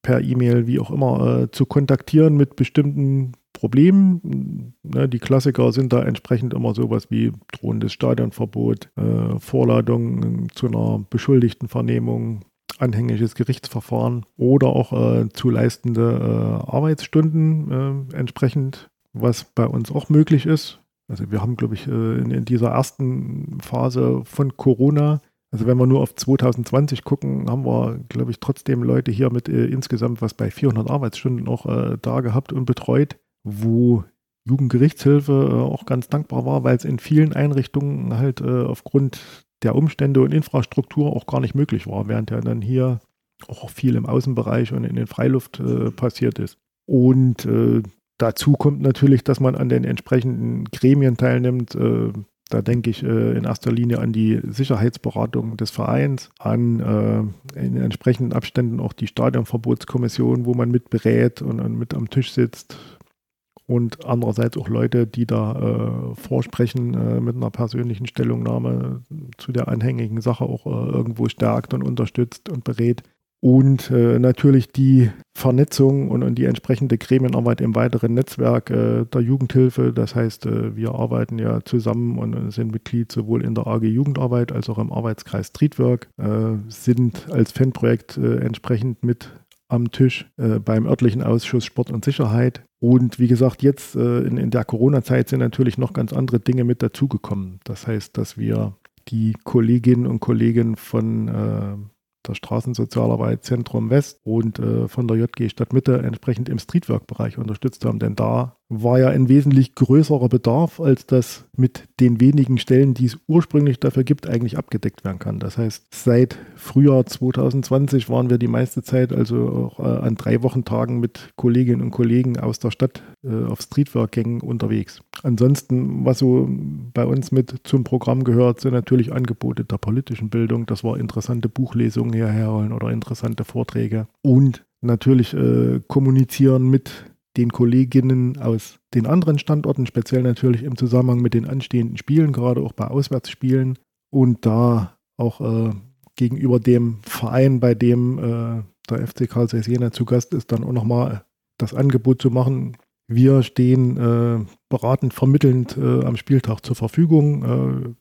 per E-Mail, wie auch immer, äh, zu kontaktieren mit bestimmten Problemen. Ne, die Klassiker sind da entsprechend immer sowas wie drohendes Stadionverbot, äh, Vorladung zu einer beschuldigten Vernehmung, anhängliches Gerichtsverfahren oder auch äh, zu leistende äh, Arbeitsstunden äh, entsprechend, was bei uns auch möglich ist. Also wir haben, glaube ich, äh, in, dieser ersten Phase von Corona also wenn wir nur auf 2020 gucken, haben wir, glaube ich, trotzdem Leute hier mit äh, insgesamt was bei 400 Arbeitsstunden auch äh, da gehabt und betreut, wo Jugendgerichtshilfe äh, auch ganz dankbar war, weil es in vielen Einrichtungen halt äh, aufgrund der Umstände und Infrastruktur auch gar nicht möglich war, während ja dann hier auch viel im Außenbereich und in den Freiluft äh, passiert ist. Und äh, dazu kommt natürlich, dass man an den entsprechenden Gremien teilnimmt. Da denke ich äh, in erster Linie an die Sicherheitsberatung des Vereins, an äh, in entsprechenden Abständen auch die Stadionverbotskommission, wo man mit berät und, und mit am Tisch sitzt, und andererseits auch Leute, die da äh, vorsprechen äh, mit einer persönlichen Stellungnahme zu der anhängigen Sache auch äh, irgendwo stärkt und unterstützt und berät. Und äh, natürlich die Vernetzung und, und, die entsprechende Gremienarbeit im weiteren Netzwerk äh, der Jugendhilfe. Das heißt, äh, wir arbeiten ja zusammen und sind Mitglied sowohl in der AG Jugendarbeit als auch im Arbeitskreis Streetwork, sind als Fanprojekt entsprechend mit am Tisch äh, beim örtlichen Ausschuss Sport und Sicherheit. Und wie gesagt, jetzt äh, in, in der Corona-Zeit sind natürlich noch ganz andere Dinge mit dazugekommen. Das heißt, dass wir die Kolleginnen und Kollegen von der Straßensozialarbeit Zentrum West und äh, von der JG Stadtmitte entsprechend im Streetwork-Bereich unterstützt haben. Denn da war ja ein wesentlich größerer Bedarf, als das mit den wenigen Stellen, die es ursprünglich dafür gibt, eigentlich abgedeckt werden kann. Das heißt, seit Frühjahr 2020 waren wir die meiste Zeit also auch äh, an drei Wochentagen mit Kolleginnen und Kollegen aus der Stadt äh, auf Streetwork-Gängen unterwegs. Ansonsten, was so bei uns mit zum Programm gehört, sind natürlich Angebote der politischen Bildung. Das war interessante Buchlesungen hierher oder interessante Vorträge und natürlich äh, kommunizieren mit den Kolleginnen aus den anderen Standorten, speziell natürlich im Zusammenhang mit den anstehenden Spielen, gerade auch bei Auswärtsspielen und da auch äh, gegenüber dem Verein, bei dem äh, der FC Karl Zeiss Jena zu Gast ist, dann auch nochmal das Angebot zu machen. Wir stehen äh, beratend, vermittelnd äh, am Spieltag zur Verfügung.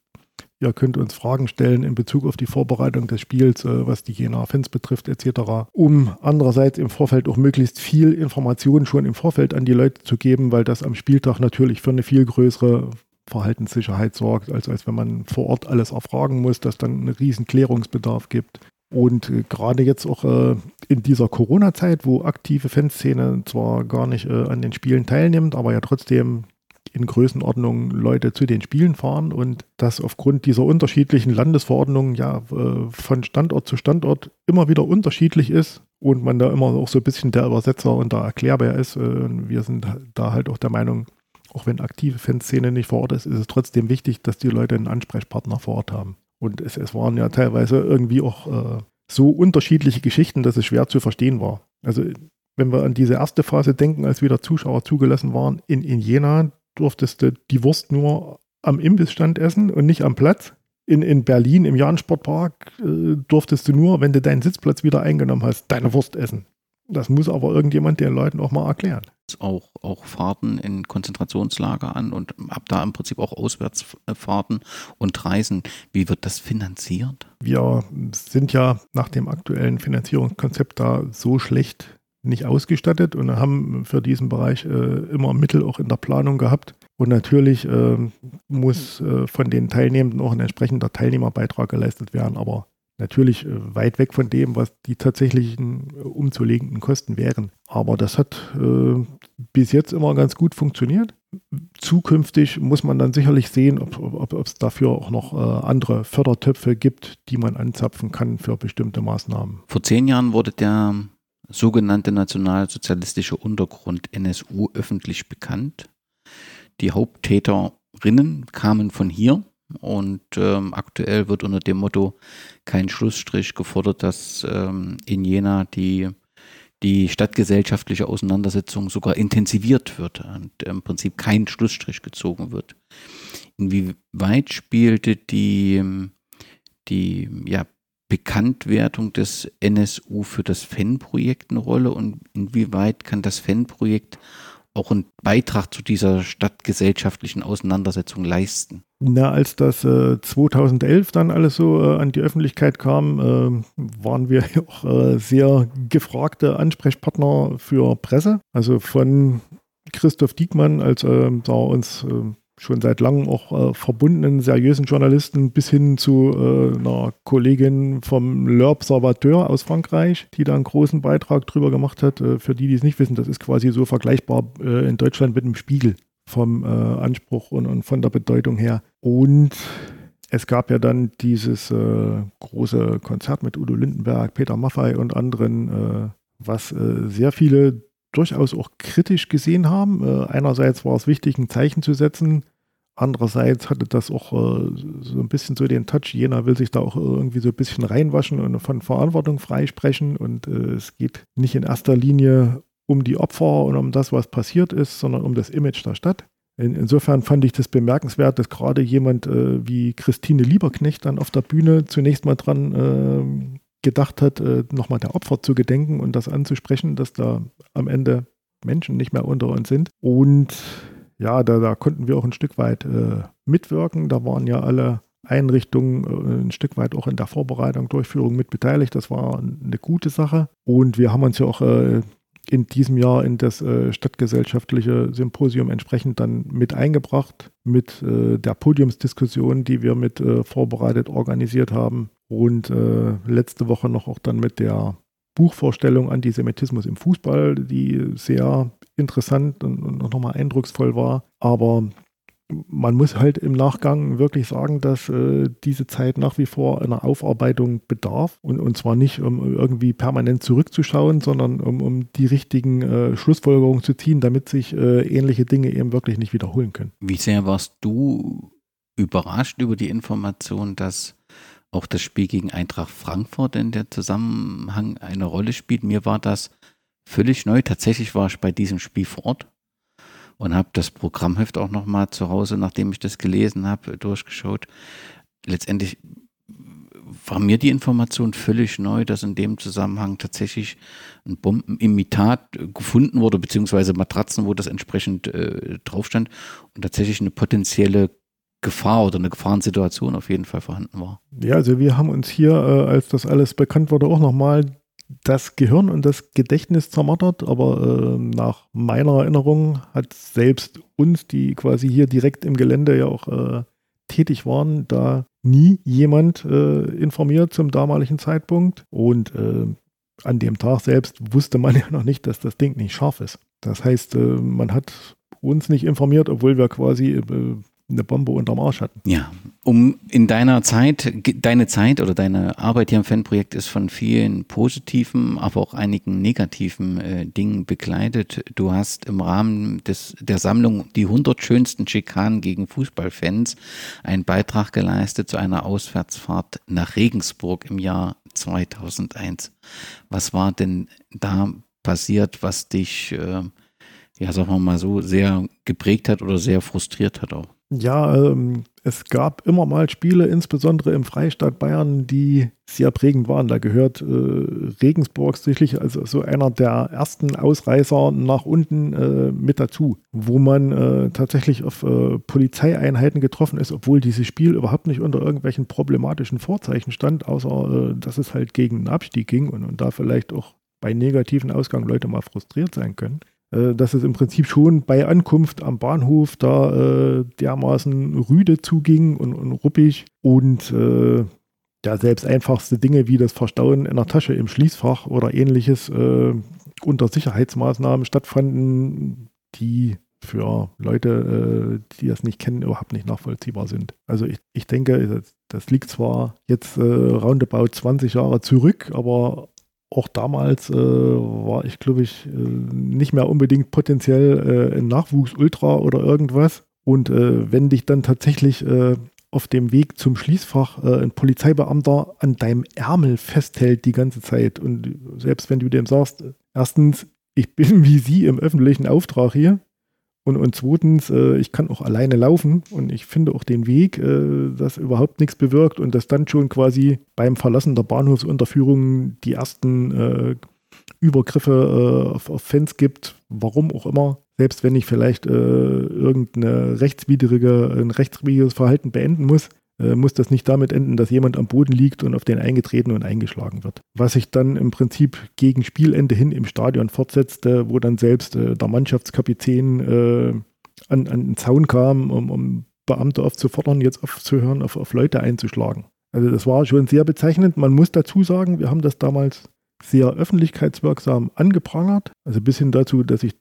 Ihr könnt uns Fragen stellen in Bezug auf die Vorbereitung des Spiels, äh, was die Jena Fans betrifft, etc., um andererseits im Vorfeld auch möglichst viel Informationen schon im Vorfeld an die Leute zu geben, weil das am Spieltag natürlich für eine viel größere Verhaltenssicherheit sorgt, als, als wenn man vor Ort alles erfragen muss, dass dann einen riesen Klärungsbedarf gibt. Und äh, gerade jetzt auch äh, in dieser Corona-Zeit, wo aktive Fanszene zwar gar nicht an den Spielen teilnimmt, aber ja trotzdem in Größenordnung Leute zu den Spielen fahren und das aufgrund dieser unterschiedlichen Landesverordnungen ja äh, von Standort zu Standort immer wieder unterschiedlich ist und man da immer auch so ein bisschen der Übersetzer und der Erklärbär ist. Äh, wir sind da halt auch der Meinung, auch wenn aktive Fanszene nicht vor Ort ist, ist es trotzdem wichtig, dass die Leute einen Ansprechpartner vor Ort haben. Und es, es waren ja teilweise irgendwie auch äh, so unterschiedliche Geschichten, dass es schwer zu verstehen war. Also wenn wir an diese erste Phase denken, als wieder Zuschauer zugelassen waren in, in Jena, durftest du die Wurst nur am Imbissstand essen und nicht am Platz. In, in Berlin im Jahn-Sportpark äh, durftest du nur, wenn du deinen Sitzplatz wieder eingenommen hast, deine Wurst essen. Das muss aber irgendjemand den Leuten auch mal erklären. Auch, auch Fahrten in Konzentrationslager an und ab da im Prinzip auch Auswärtsfahrten und Reisen. Wie wird das finanziert? Wir sind ja nach dem aktuellen Finanzierungskonzept da so schlecht nicht ausgestattet und haben für diesen Bereich äh, immer Mittel auch in der Planung gehabt. Und natürlich äh, muss äh, von den Teilnehmenden auch ein entsprechender Teilnehmerbeitrag geleistet werden, aber natürlich äh, weit weg von dem, was die tatsächlichen äh, umzulegenden Kosten wären. Aber das hat äh, bis jetzt immer ganz gut funktioniert. Zukünftig muss man dann sicherlich sehen, ob, ob, ob es dafür auch noch andere Fördertöpfe gibt, die man anzapfen kann für bestimmte Maßnahmen. Vor zehn Jahren wurde der sogenannte nationalsozialistische Untergrund NSU öffentlich bekannt. Die Haupttäterinnen kamen von hier und ähm, aktuell wird unter dem Motto kein Schlussstrich gefordert, dass ähm, in Jena die, die stadtgesellschaftliche Auseinandersetzung sogar intensiviert wird und im Prinzip kein Schlussstrich gezogen wird. Inwieweit spielte die, die ja, Bekanntwertung des NSU für das Fanprojekt eine Rolle und inwieweit kann das Fanprojekt auch einen Beitrag zu dieser stadtgesellschaftlichen Auseinandersetzung leisten? Na, als das äh, 2011 dann alles so äh, an die Öffentlichkeit kam, äh, waren wir [LAUGHS] auch äh, sehr gefragte Ansprechpartner für Presse. Also von Christoph Diekmann, als er uns äh, schon seit langem auch äh, verbundenen seriösen Journalisten bis hin zu äh, einer Kollegin vom L'Observateur aus Frankreich, die da einen großen Beitrag drüber gemacht hat. Äh, für die, die es nicht wissen, das ist quasi so vergleichbar äh, in Deutschland mit dem Spiegel vom äh, Anspruch und, und, von der Bedeutung her. Und es gab ja dann dieses äh, große Konzert mit Udo Lindenberg, Peter Maffei und anderen, was sehr viele durchaus auch kritisch gesehen haben. Äh, einerseits war es wichtig, ein Zeichen zu setzen. Andererseits hatte das auch äh, so ein bisschen so den Touch, Jena will sich da auch irgendwie so ein bisschen reinwaschen und von Verantwortung freisprechen. Und äh, es geht nicht in erster Linie um die Opfer und um das, was passiert ist, sondern um das Image der Stadt. In, insofern fand ich das bemerkenswert, dass gerade jemand äh, wie Christine Lieberknecht dann auf der Bühne zunächst mal dran äh, gedacht hat, äh, nochmal der Opfer zu gedenken und das anzusprechen, dass da am Ende Menschen nicht mehr unter uns sind. Und ja, da, da konnten wir auch ein Stück weit äh, mitwirken. Da waren ja alle Einrichtungen äh, ein Stück weit auch in der Vorbereitung, Durchführung mit beteiligt. Das war eine gute Sache. Und wir haben uns ja auch in diesem Jahr in das äh, stadtgesellschaftliche Symposium entsprechend dann mit eingebracht, mit äh, der Podiumsdiskussion, die wir mit äh, vorbereitet organisiert haben und äh, letzte Woche noch auch dann mit der Buchvorstellung Antisemitismus im Fußball, die sehr interessant und, und nochmal eindrucksvoll war. Aber man muss halt im Nachgang wirklich sagen, dass äh, diese Zeit nach wie vor einer Aufarbeitung bedarf. Und, und zwar nicht, um irgendwie permanent zurückzuschauen, sondern um, um die richtigen äh, Schlussfolgerungen zu ziehen, damit sich äh, ähnliche Dinge eben wirklich nicht wiederholen können. Wie sehr warst du überrascht über die Information, dass auch das Spiel gegen Eintracht Frankfurt in der Zusammenhang eine Rolle spielt. Mir war das völlig neu. Tatsächlich war ich bei diesem Spiel vor Ort und habe das Programmheft auch nochmal zu Hause, nachdem ich das gelesen habe, durchgeschaut. Letztendlich war mir die Information völlig neu, dass in dem Zusammenhang tatsächlich ein Bombenimitat gefunden wurde, beziehungsweise Matratzen, wo das entsprechend äh, drauf stand und tatsächlich eine potenzielle Gefahr oder eine Gefahrensituation auf jeden Fall vorhanden war. Ja, also wir haben uns hier, äh, als das alles bekannt wurde, auch nochmal das Gehirn und das Gedächtnis zermartert, aber äh, nach meiner Erinnerung hat selbst uns, die quasi hier direkt im Gelände ja auch äh, tätig waren, da nie jemand äh, informiert zum damaligen Zeitpunkt. Und äh, an dem Tag selbst wusste man [LAUGHS] ja noch nicht, dass das Ding nicht scharf ist. Das heißt, äh, man hat uns nicht informiert, obwohl wir quasi eine Bombe unterm Arsch hatten. Ja, um in deiner Zeit, deine Zeit oder deine Arbeit hier im Fanprojekt ist von vielen positiven, aber auch einigen negativen äh, Dingen begleitet. Du hast im Rahmen des, der Sammlung die 100 schönsten Schikanen gegen Fußballfans einen Beitrag geleistet zu einer Auswärtsfahrt nach Regensburg im Jahr 2001. Was war denn da passiert, was dich, äh, ja, sagen wir mal so, sehr geprägt hat oder sehr frustriert hat auch? Ja, ähm, es gab immer mal Spiele, insbesondere im Freistaat Bayern, die sehr prägend waren. Da gehört äh, Regensburg sicherlich also so einer der ersten Ausreißer nach unten äh, mit dazu, wo man äh, tatsächlich auf äh, Polizeieinheiten getroffen ist, obwohl dieses Spiel überhaupt nicht unter irgendwelchen problematischen Vorzeichen stand, außer äh, dass es halt gegen einen Abstieg ging und, und da vielleicht auch bei negativen Ausgang Leute mal frustriert sein können. Äh, dass es im Prinzip schon bei Ankunft am Bahnhof da äh, dermaßen rüde zuging und, und ruppig und äh, ja, selbst einfachste Dinge wie das Verstauen in der Tasche im Schließfach oder ähnliches äh, unter Sicherheitsmaßnahmen stattfanden, die für Leute, äh, die das nicht kennen, überhaupt nicht nachvollziehbar sind. Also ich, ich denke, das liegt zwar jetzt äh, roundabout 20 Jahre zurück, aber auch damals äh, war ich, glaube ich, äh, nicht mehr unbedingt potenziell äh, ein Nachwuchs-Ultra oder irgendwas. Und äh, wenn dich dann tatsächlich auf dem Weg zum Schließfach äh, ein Polizeibeamter an deinem Ärmel festhält die ganze Zeit und selbst wenn du dem sagst, erstens, ich bin wie Sie im öffentlichen Auftrag hier, und, und zweitens, äh, ich kann auch alleine laufen und ich finde auch den Weg, äh, das überhaupt nichts bewirkt und dass dann schon quasi beim Verlassen der Bahnhofsunterführung die ersten äh, Übergriffe äh, auf, auf, Fans gibt, warum auch immer. Selbst wenn ich vielleicht äh, irgendeine rechtswidrige, ein rechtswidriges Verhalten beenden muss, muss das nicht damit enden, dass jemand am Boden liegt und auf den eingetreten und eingeschlagen wird. Was sich dann im Prinzip gegen Spielende hin im Stadion fortsetzte, wo dann selbst äh, der Mannschaftskapitän äh, an, an den Zaun kam, um, um Beamte aufzufordern, jetzt aufzuhören, auf, auf Leute einzuschlagen. Also das war schon sehr bezeichnend. Man muss dazu sagen, wir haben das damals sehr öffentlichkeitswirksam angeprangert. Also bis hin dazu, dass ich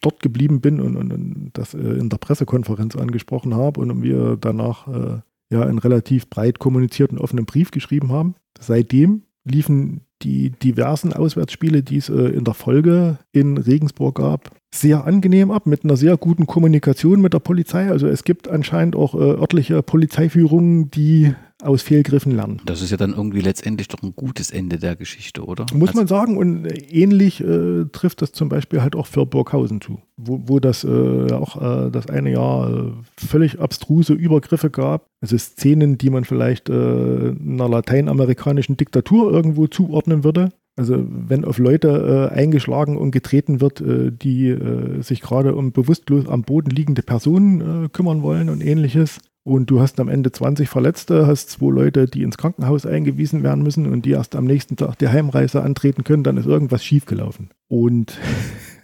dort geblieben bin und, und, und das äh, in der Pressekonferenz angesprochen habe und wir danach äh, ja einen relativ breit kommunizierten offenen Brief geschrieben haben. Seitdem liefen die diversen Auswärtsspiele, die es äh, in der Folge in Regensburg gab, sehr angenehm ab, mit einer sehr guten Kommunikation mit der Polizei. Also es gibt anscheinend auch äh, örtliche Polizeiführungen, die aus Fehlgriffen lernen. Das ist ja dann irgendwie letztendlich doch ein gutes Ende der Geschichte, oder? Muss also man sagen, und ähnlich äh, trifft das zum Beispiel halt auch für Burghausen zu, wo, wo das äh, auch äh, das eine Jahr äh, völlig abstruse Übergriffe gab. Also Szenen, die man vielleicht äh, einer lateinamerikanischen Diktatur irgendwo zuordnen würde. Also wenn auf Leute äh, eingeschlagen und getreten wird, äh, die äh, sich gerade um bewusstlos am Boden liegende Personen äh, kümmern wollen und ähnliches. Und du hast am Ende 20 Verletzte, hast zwei Leute, die ins Krankenhaus eingewiesen werden müssen und die erst am nächsten Tag die Heimreise antreten können, dann ist irgendwas schiefgelaufen. Und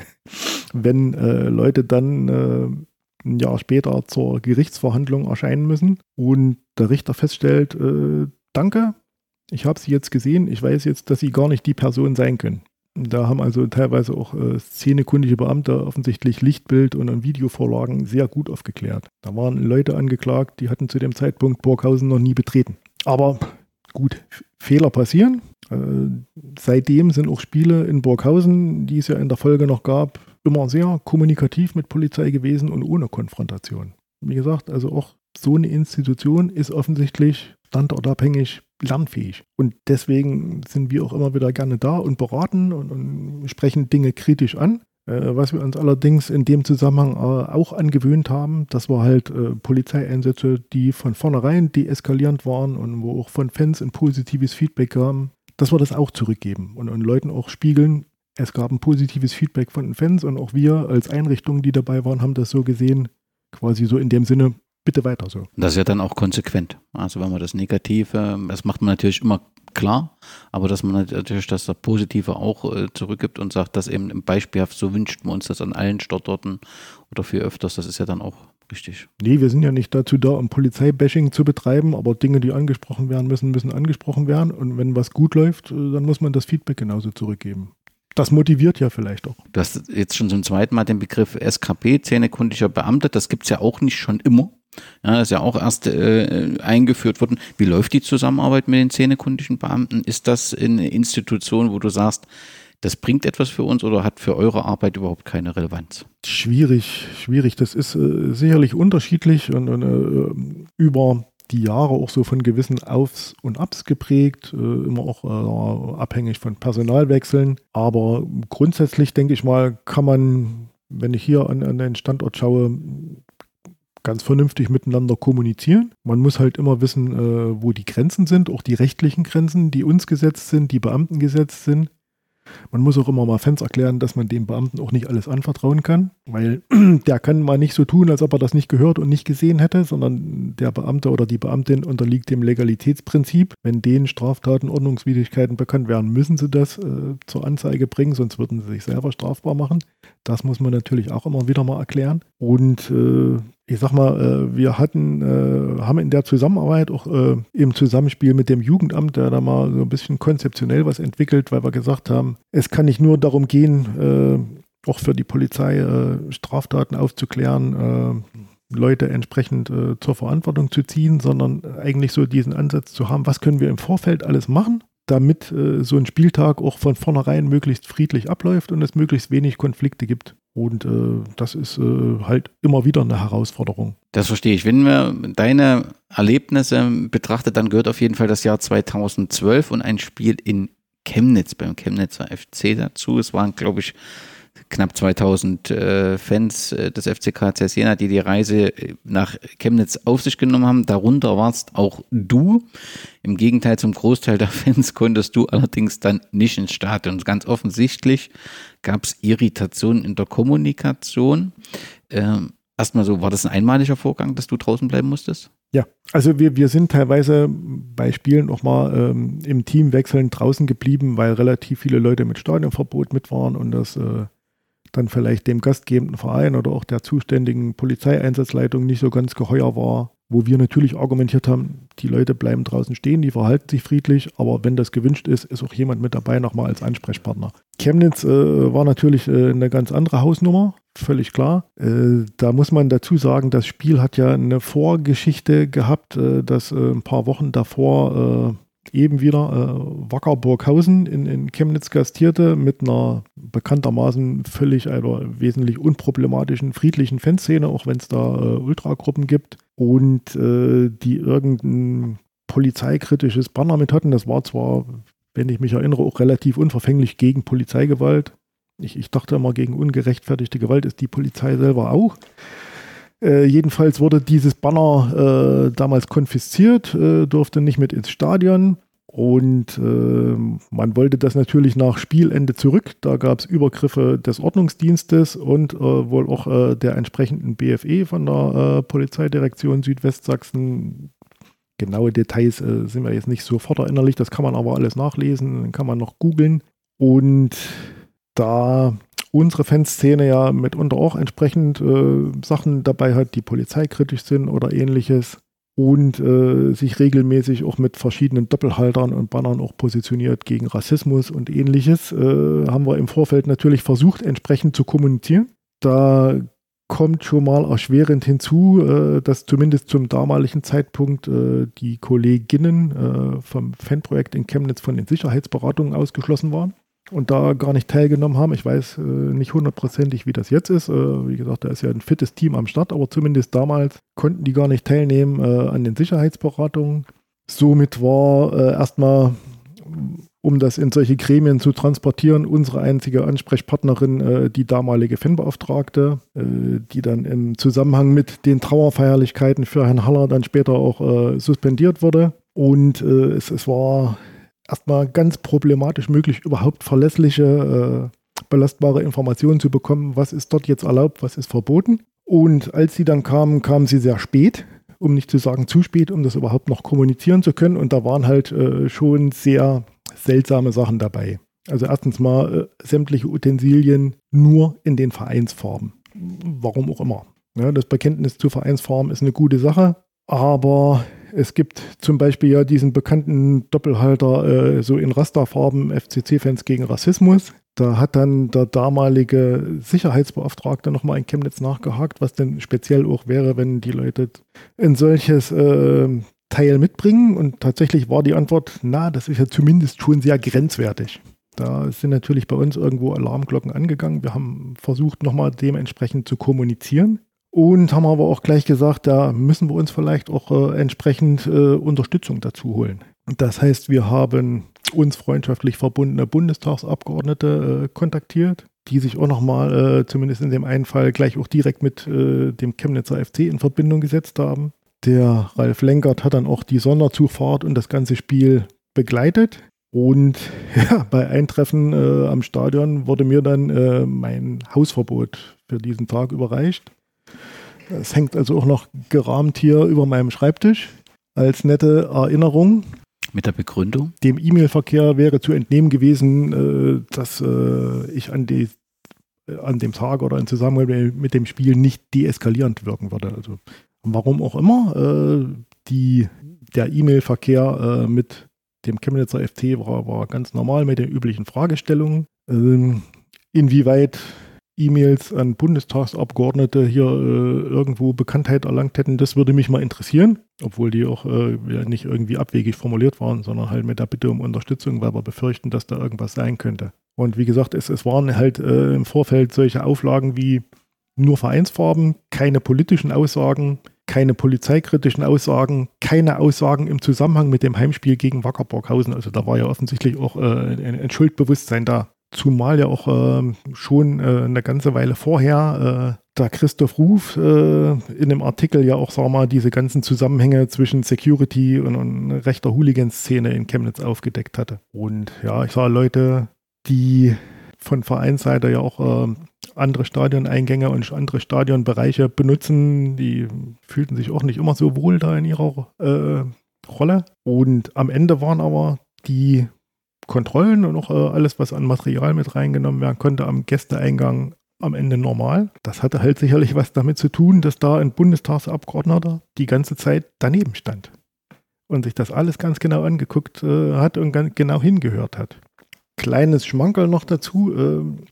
[LAUGHS] wenn äh, Leute dann äh, ein Jahr später zur Gerichtsverhandlung erscheinen müssen und der Richter feststellt, danke, ich habe sie jetzt gesehen, ich weiß jetzt, dass sie gar nicht die Person sein können. Da haben also teilweise auch äh, szenekundige Beamte offensichtlich Lichtbild und Videovorlagen sehr gut aufgeklärt. Da waren Leute angeklagt, die hatten zu dem Zeitpunkt Burghausen noch nie betreten. Aber gut, Fehler passieren. Äh, seitdem sind auch Spiele in Burghausen, die es ja in der Folge noch gab, immer sehr kommunikativ mit Polizei gewesen und ohne Konfrontation. Wie gesagt, also auch so eine Institution ist offensichtlich standortabhängig lernfähig. Und deswegen sind wir auch immer wieder gerne da und beraten und, und sprechen Dinge kritisch an. Äh, was wir uns allerdings in dem Zusammenhang äh, auch angewöhnt haben, das war halt äh, Polizeieinsätze, die von vornherein deeskalierend waren und wo auch von Fans ein positives Feedback kam, dass wir das auch zurückgeben und, und Leuten auch spiegeln. Es gab ein positives Feedback von den Fans und auch wir als Einrichtungen, die dabei waren, haben das so gesehen, quasi so in dem Sinne, bitte weiter so. Das ist ja dann auch konsequent. Also wenn man das Negative, das macht man natürlich immer klar, aber dass man natürlich das Positive auch äh, zurückgibt und sagt, dass eben beispielhaft so wünscht man uns das an allen Standorten oder viel öfters, das ist ja dann auch richtig. Nee, wir sind ja nicht dazu da, um Polizeibashing zu betreiben, aber Dinge, die angesprochen werden müssen, müssen angesprochen werden und wenn was gut läuft, äh, dann muss man das Feedback genauso zurückgeben das motiviert ja vielleicht auch. Du hast jetzt schon zum zweiten Mal den Begriff SKP, zähnekundiger Beamter, das gibt es ja auch nicht schon immer. Ja, das ist ja auch erst äh, eingeführt worden. Wie läuft die Zusammenarbeit mit den zähnekundigen Beamten? Ist das eine Institution, wo du sagst, das bringt etwas für uns oder hat für eure Arbeit überhaupt keine Relevanz? Schwierig, schwierig. Das ist äh, sicherlich unterschiedlich und, und äh, über die Jahre auch so von gewissen Aufs und Abs geprägt, äh, immer auch äh, abhängig von Personalwechseln. Aber grundsätzlich denke ich mal, kann man, wenn ich hier an, an den Standort schaue, ganz vernünftig miteinander kommunizieren. Man muss halt immer wissen, äh, wo die Grenzen sind, auch die rechtlichen Grenzen, die uns gesetzt sind, die Beamten gesetzt sind. Man muss auch immer mal Fans erklären, dass man dem Beamten auch nicht alles anvertrauen kann, weil [CLEARS THROAT] der kann mal nicht so tun, als ob er das nicht gehört und nicht gesehen hätte, sondern der Beamte oder die Beamtin unterliegt dem Legalitätsprinzip. Wenn denen Straftaten, Ordnungswidrigkeiten bekannt werden, müssen sie das äh, zur Anzeige bringen, sonst würden sie sich selber strafbar machen. Das muss man natürlich auch immer wieder mal erklären. Und äh, ich sag mal, äh, wir hatten, äh, haben in der Zusammenarbeit auch äh, im Zusammenspiel mit dem Jugendamt da mal so ein bisschen konzeptionell was entwickelt, weil wir gesagt haben, es kann nicht nur darum gehen, auch für die Polizei Straftaten aufzuklären, Leute entsprechend zur Verantwortung zu ziehen, sondern eigentlich so diesen Ansatz zu haben, was können wir im Vorfeld alles machen, damit so ein Spieltag auch von vornherein möglichst friedlich abläuft und es möglichst wenig Konflikte gibt. Und äh, das ist äh, halt immer wieder eine Herausforderung. Das verstehe ich. Wenn man deine Erlebnisse betrachtet, dann gehört auf jeden Fall das Jahr 2012 und ein Spiel in Chemnitz beim Chemnitzer FC dazu. Es waren, glaube ich, knapp 2000 äh, Fans äh, des FCK Jena, die die Reise äh, nach Chemnitz auf sich genommen haben. Darunter warst auch du. Im Gegenteil zum Großteil der [LAUGHS] Fans konntest du allerdings dann nicht ins Stadion. Ganz offensichtlich gab es Irritationen in der Kommunikation. Ähm, Erstmal so, war das ein einmaliger Vorgang, dass du draußen bleiben musstest? Ja, also wir, wir sind teilweise bei Spielen auch mal ähm, im Team wechseln draußen geblieben, weil relativ viele Leute mit Stadionverbot mit waren und das äh, dann vielleicht dem gastgebenden Verein oder auch der zuständigen Polizeieinsatzleitung nicht so ganz geheuer war, wo wir natürlich argumentiert haben, die Leute bleiben draußen stehen, die verhalten sich friedlich, aber wenn das gewünscht ist, ist auch jemand mit dabei nochmal als Ansprechpartner. Chemnitz äh, war natürlich äh, eine ganz andere Hausnummer, völlig klar. Äh, da muss man dazu sagen, das Spiel hat ja eine Vorgeschichte gehabt, äh, dass äh, ein paar Wochen davor äh, eben wieder äh, Wacker Burghausen in, in Chemnitz gastierte mit einer bekanntermaßen völlig, also wesentlich unproblematischen, friedlichen Fanszene, auch wenn es da äh, Ultragruppen gibt und äh, die irgendein polizeikritisches Banner mit hatten. Das war zwar, wenn ich mich erinnere, auch relativ unverfänglich gegen Polizeigewalt. Ich, ich dachte immer, gegen ungerechtfertigte Gewalt ist die Polizei selber auch. Äh, jedenfalls wurde dieses Banner äh, damals konfisziert, äh, durfte nicht mit ins Stadion. Und äh, man wollte das natürlich nach Spielende zurück. Da gab es Übergriffe des Ordnungsdienstes und äh, wohl auch der entsprechenden BFE von der Polizeidirektion Südwestsachsen. Genaue Details sind wir jetzt nicht sofort erinnerlich, das kann man aber alles nachlesen, kann man noch googeln. Und da unsere Fanszene ja mitunter auch entsprechend äh, Sachen dabei hat, die polizeikritisch sind oder ähnliches und äh, sich regelmäßig auch mit verschiedenen Doppelhaltern und Bannern auch positioniert gegen Rassismus und ähnliches, äh, haben wir im Vorfeld natürlich versucht, entsprechend zu kommunizieren. Da kommt schon mal erschwerend hinzu, äh, dass zumindest zum damaligen Zeitpunkt äh, die Kolleginnen äh, vom Fanprojekt in Chemnitz von den Sicherheitsberatungen ausgeschlossen waren und da gar nicht teilgenommen haben. Ich weiß äh, nicht hundertprozentig, wie das jetzt ist. Äh, wie gesagt, da ist ja ein fittes Team am Start, aber zumindest damals konnten die gar nicht teilnehmen äh, an den Sicherheitsberatungen. Somit war äh, erstmal, um das in solche Gremien zu transportieren, unsere einzige Ansprechpartnerin äh, die damalige Fanbeauftragte, äh, die dann im Zusammenhang mit den Trauerfeierlichkeiten für Herrn Haller dann später auch suspendiert wurde. Und es, es war erstmal ganz problematisch möglich, überhaupt verlässliche, äh, belastbare Informationen zu bekommen, was ist dort jetzt erlaubt, was ist verboten. Und als sie dann kamen, kamen sie sehr spät, um nicht zu sagen zu spät, um das überhaupt noch kommunizieren zu können. Und da waren halt äh, schon sehr seltsame Sachen dabei. Also erstens mal äh, sämtliche Utensilien nur in den Vereinsfarben. Warum auch immer. Ja, das Bekenntnis zu Vereinsfarben ist eine gute Sache, aber es gibt zum Beispiel ja diesen bekannten Doppelhalter äh, so in Rasterfarben FCC-Fans gegen Rassismus. Da hat dann der damalige Sicherheitsbeauftragte nochmal in Chemnitz nachgehakt, was denn speziell auch wäre, wenn die Leute ein solches äh, Teil mitbringen. Und tatsächlich war die Antwort, na, das ist ja zumindest schon sehr grenzwertig. Da sind natürlich bei uns irgendwo Alarmglocken angegangen. Wir haben versucht, nochmal dementsprechend zu kommunizieren. Und haben aber auch gleich gesagt, da müssen wir uns vielleicht auch äh, entsprechend äh, Unterstützung dazu holen. Das heißt, wir haben uns freundschaftlich verbundene Bundestagsabgeordnete äh, kontaktiert, die sich auch nochmal, äh, zumindest in dem einen Fall, gleich auch direkt mit äh, dem Chemnitzer FC in Verbindung gesetzt haben. Der Ralf Lenkert hat dann auch die Sonderzugfahrt und das ganze Spiel begleitet. Und [LAUGHS] ja, bei Eintreffen äh, am Stadion wurde mir dann äh, mein Hausverbot für diesen Tag überreicht. Es hängt also auch noch gerahmt hier über meinem Schreibtisch als nette Erinnerung. Mit der Begründung? Dem E-Mail-Verkehr wäre zu entnehmen gewesen, äh, dass äh, ich an, die, äh, an dem Tag oder in Zusammenhang mit dem Spiel nicht deeskalierend wirken würde. Also warum auch immer. Die, der E-Mail-Verkehr mit dem Chemnitzer FT war, war ganz normal mit den üblichen Fragestellungen. Ähm, inwieweit E-Mails an Bundestagsabgeordnete hier äh, irgendwo Bekanntheit erlangt hätten, das würde mich mal interessieren, obwohl die auch äh, nicht irgendwie abwegig formuliert waren, sondern halt mit der Bitte um Unterstützung, weil wir befürchten, dass da irgendwas sein könnte. Und wie gesagt, es, es waren halt äh, im Vorfeld solche Auflagen wie nur Vereinsfarben, keine politischen Aussagen, keine polizeikritischen Aussagen, keine Aussagen im Zusammenhang mit dem Heimspiel gegen Wacker Burghausen. Also da war ja offensichtlich auch äh, ein, ein Schuldbewusstsein da. Zumal ja auch äh, schon äh, eine ganze Weile vorher äh, da Christoph Ruf äh, in dem Artikel ja auch, sag mal, diese ganzen Zusammenhänge zwischen Security und, und rechter Hooligan-Szene in Chemnitz aufgedeckt hatte. Und ja, ich sah Leute, die von Vereinsseite ja auch äh, andere Stadioneingänge und andere Stadionbereiche benutzen, die fühlten sich auch nicht immer so wohl da in ihrer äh, Rolle. Und am Ende waren aber die Kontrollen und auch äh, alles, was an Material mit reingenommen werden konnte, am Gästeeingang am Ende normal. Das hatte halt sicherlich was damit zu tun, dass da ein Bundestagsabgeordneter die ganze Zeit daneben stand und sich das alles ganz genau angeguckt äh, hat und ganz genau hingehört hat. Kleines Schmankerl noch dazu. Äh,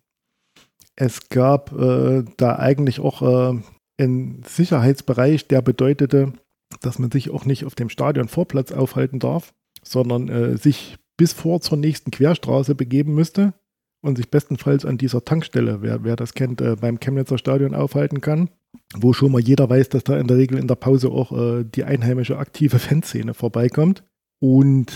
es gab äh, da eigentlich auch äh, einen Sicherheitsbereich, der bedeutete, dass man sich auch nicht auf dem Stadionvorplatz aufhalten darf, sondern äh, sich bis vor zur nächsten Querstraße begeben müsste und sich bestenfalls an dieser Tankstelle, wer, wer das kennt, äh, beim Chemnitzer Stadion aufhalten kann, wo schon mal jeder weiß, dass da in der Regel in der Pause auch äh, die einheimische aktive [LAUGHS] Fanszene vorbeikommt. Und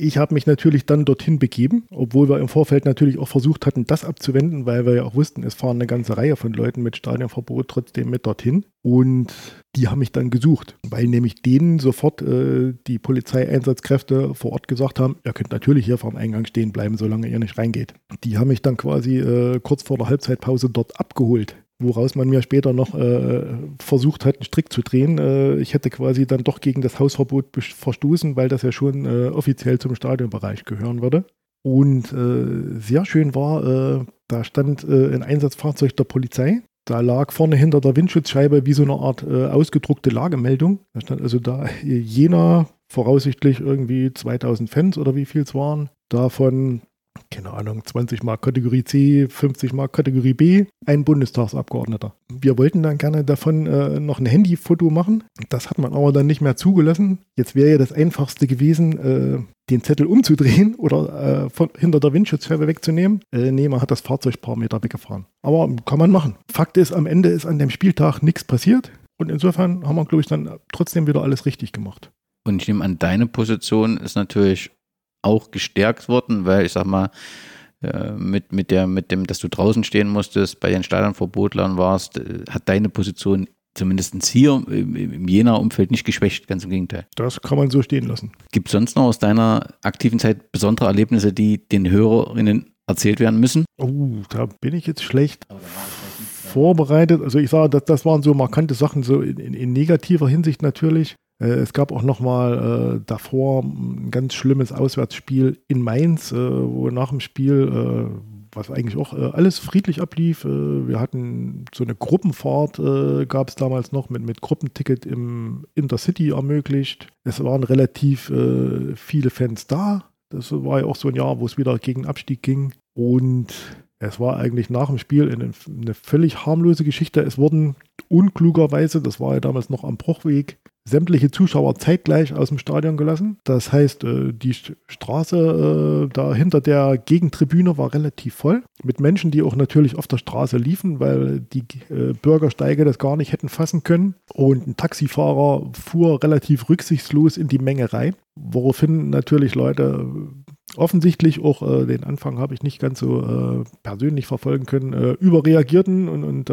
ich habe mich natürlich dann dorthin begeben, obwohl wir im Vorfeld natürlich auch versucht hatten, das abzuwenden, weil wir ja auch wussten, es fahren eine ganze Reihe von Leuten mit Stadionverbot trotzdem mit dorthin. Und die haben mich dann gesucht, weil nämlich denen sofort äh, die Polizeieinsatzkräfte vor Ort gesagt haben, ihr könnt natürlich hier vorm Eingang stehen bleiben, solange ihr nicht reingeht. Die haben mich dann quasi äh, kurz vor der Halbzeitpause dort abgeholt woraus man mir später noch äh, versucht hat, einen Strick zu drehen. Äh, ich hätte quasi dann doch gegen das Hausverbot verstoßen, weil das ja schon äh, offiziell zum Stadionbereich gehören würde. Und äh, sehr schön war, äh, da stand äh, ein Einsatzfahrzeug der Polizei. Da lag vorne hinter der Windschutzscheibe wie so eine Art ausgedruckte Lagemeldung. Da stand also da Jena, voraussichtlich irgendwie 2000 Fans oder wie viel es waren. Davon keine Ahnung, 20 Mark Kategorie C, 50 Mark Kategorie B, ein Bundestagsabgeordneter. Wir wollten dann gerne davon äh, noch ein Handyfoto machen. Das hat man aber dann nicht mehr zugelassen. Jetzt wäre ja das Einfachste gewesen, äh, den Zettel umzudrehen [LAUGHS] oder äh, von, hinter der Windschutzscheibe wegzunehmen. Äh, nee, man hat das Fahrzeug paar Meter weggefahren. Aber kann man machen. Fakt ist, am Ende ist an dem Spieltag nichts passiert. Und insofern haben wir, glaube ich, dann trotzdem wieder alles richtig gemacht. Und ich nehme an, deine Position ist natürlich auch gestärkt worden, weil ich sag mal, äh, mit, mit, der, mit dem, dass du draußen stehen musstest, bei den Stadionverbotlern warst, äh, hat deine Position zumindest hier im Jena-Umfeld nicht geschwächt, ganz im Gegenteil. Das kann man so stehen lassen. Gibt es sonst noch aus deiner aktiven Zeit besondere Erlebnisse, die den Hörerinnen erzählt werden müssen? Oh, da bin ich jetzt schlecht vorbereitet. Also ich sage, das, das waren so markante Sachen, so in, in, in negativer Hinsicht natürlich. Äh, es gab auch noch mal äh, davor ein ganz schlimmes Auswärtsspiel in Mainz, äh, wo nach dem Spiel, äh, was eigentlich auch äh, alles friedlich ablief, äh, wir hatten so eine Gruppenfahrt, gab es damals noch mit, mit Gruppenticket im Intercity ermöglicht. Es waren relativ viele Fans da. Das war ja auch so ein Jahr, wo es wieder gegen Abstieg ging. Und es war eigentlich nach dem Spiel eine, eine völlig harmlose Geschichte. Es wurden unklugerweise, das war ja damals noch am Bruchweg, sämtliche Zuschauer zeitgleich aus dem Stadion gelassen. Das heißt, äh, die Straße äh, da hinter der Gegentribüne war relativ voll mit Menschen, die auch natürlich auf der Straße liefen, weil die äh, Bürgersteige das gar nicht hätten fassen können. Und ein Taxifahrer fuhr relativ rücksichtslos in die Menge rein, woraufhin natürlich Leute offensichtlich auch den Anfang habe ich nicht ganz so persönlich verfolgen können, überreagierten und, und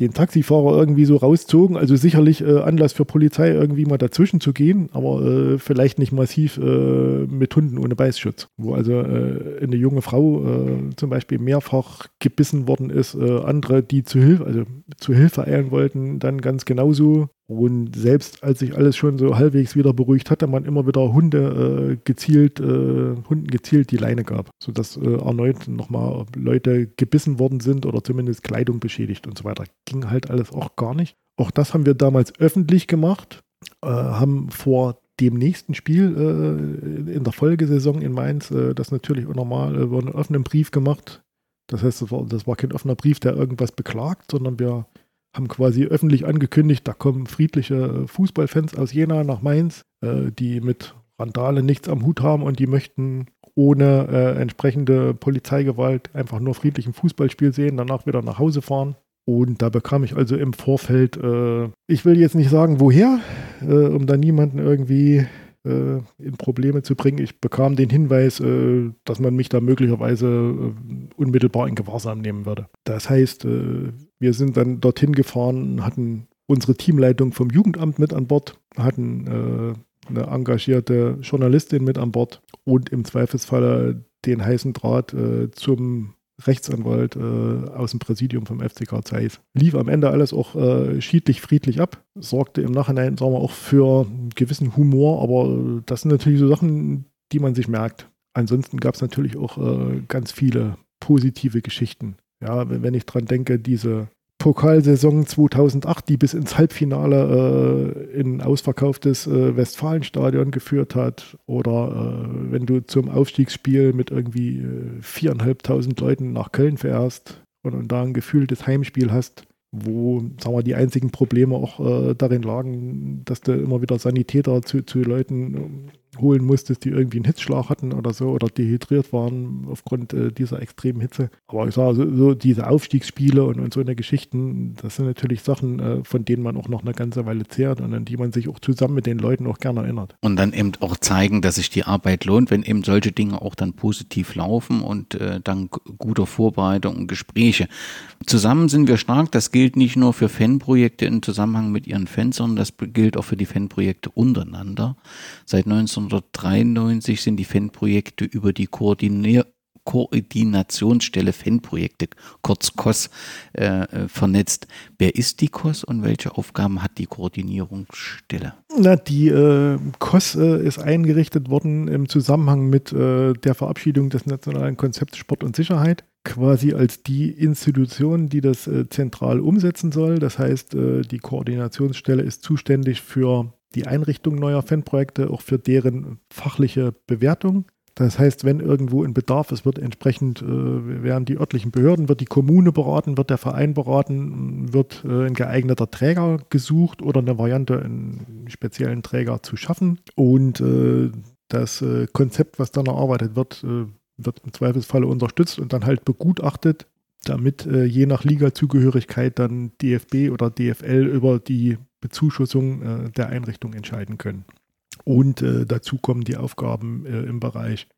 den Taxifahrer irgendwie so rauszogen. Also sicherlich äh, Anlass für Polizei, irgendwie mal dazwischen zu gehen, aber äh, vielleicht nicht massiv äh, mit Hunden ohne Beißschutz. Wo also äh, eine junge Frau äh, zum Beispiel mehrfach gebissen worden ist, äh, andere, die zu Hilfe, also zu Hilfe eilen wollten, dann ganz genauso. Und selbst als sich alles schon so halbwegs wieder beruhigt hatte, man immer wieder Hunde äh, gezielt, äh, Hunden gezielt die Leine gab, sodass äh, erneut nochmal Leute gebissen worden sind oder zumindest Kleidung beschädigt und so weiter. Ging halt alles auch gar nicht. Auch das haben wir damals öffentlich gemacht, äh, haben vor dem nächsten Spiel äh, in der Folgesaison in Mainz äh, das natürlich auch normal über einen offenen Brief gemacht. Das heißt, das war, das war kein offener Brief, der irgendwas beklagt, sondern wir haben quasi öffentlich angekündigt, da kommen friedliche Fußballfans aus Jena nach Mainz, äh, die mit Randale nichts am Hut haben und die möchten ohne äh, entsprechende Polizeigewalt einfach nur friedlichen Fußballspiel sehen, danach wieder nach Hause fahren. Und da bekam ich also im Vorfeld, äh, ich will jetzt nicht sagen, woher, äh, um da niemanden irgendwie äh, in Probleme zu bringen. Ich bekam den Hinweis, äh, dass man mich da möglicherweise äh, unmittelbar in Gewahrsam nehmen würde. Das heißt, äh, wir sind dann dorthin gefahren, hatten unsere Teamleitung vom Jugendamt mit an Bord, hatten äh, eine engagierte Journalistin mit an Bord und im Zweifelsfalle den heißen Draht äh, zum Rechtsanwalt äh, aus dem Präsidium vom FCK Zeiss. Lief am Ende alles auch äh, schiedlich, friedlich ab, sorgte im Nachhinein, sagen wir, auch für einen gewissen Humor, aber das sind natürlich so Sachen, die man sich merkt. Ansonsten gab es natürlich auch äh, ganz viele positive Geschichten. Ja, wenn ich dran denke, diese Pokalsaison 2008, die bis ins Halbfinale äh, in ausverkauftes äh, Westfalenstadion geführt hat. Oder äh, wenn du zum Aufstiegsspiel mit irgendwie äh, viereinhalbtausend Leuten nach Köln fährst und, und da ein gefühltes Heimspiel hast, wo, sagen wir, die einzigen Probleme auch äh, darin lagen, dass du immer wieder Sanitäter zu, zu Leuten holen musstest, die irgendwie einen Hitzschlag hatten oder so oder dehydriert waren aufgrund äh, dieser extremen Hitze. Aber ich sage, so, so diese Aufstiegsspiele und, und so eine Geschichten, das sind natürlich Sachen, äh, von denen man auch noch eine ganze Weile zehrt und an die man sich auch zusammen mit den Leuten auch gerne erinnert. Und dann eben auch zeigen, dass sich die Arbeit lohnt, wenn eben solche Dinge auch dann positiv laufen und äh, dank guter Vorbereitung und Gespräche. Zusammen sind wir stark, das gilt nicht nur für Fanprojekte im Zusammenhang mit ihren Fans, sondern das gilt auch für die Fanprojekte untereinander. Seit 19 1993 sind die Fanprojekte über die Koordinier Koordinationsstelle Fanprojekte, kurz KOS, äh, äh, vernetzt. Wer ist die KOS und welche Aufgaben hat die Koordinierungsstelle? Na, die äh, KOS äh, ist eingerichtet worden im Zusammenhang mit äh, der Verabschiedung des nationalen Konzepts Sport und Sicherheit quasi als die Institution, die das äh, zentral umsetzen soll. Das heißt, die Koordinationsstelle ist zuständig für die Einrichtung neuer Fanprojekte, auch für deren fachliche Bewertung. Das heißt, wenn irgendwo ein Bedarf ist, wird entsprechend, äh, werden die örtlichen Behörden, wird die Kommune beraten, wird der Verein beraten, wird äh, ein geeigneter Träger gesucht oder eine Variante, einen speziellen Träger zu schaffen. Und äh, das äh, Konzept, was dann erarbeitet wird, äh, wird im Zweifelsfalle unterstützt und dann halt begutachtet, damit äh, je nach Liga-Zugehörigkeit dann DFB oder DFL über die Bezuschussung äh, der Einrichtung entscheiden können. Und äh, dazu kommen die Aufgaben äh, im Bereich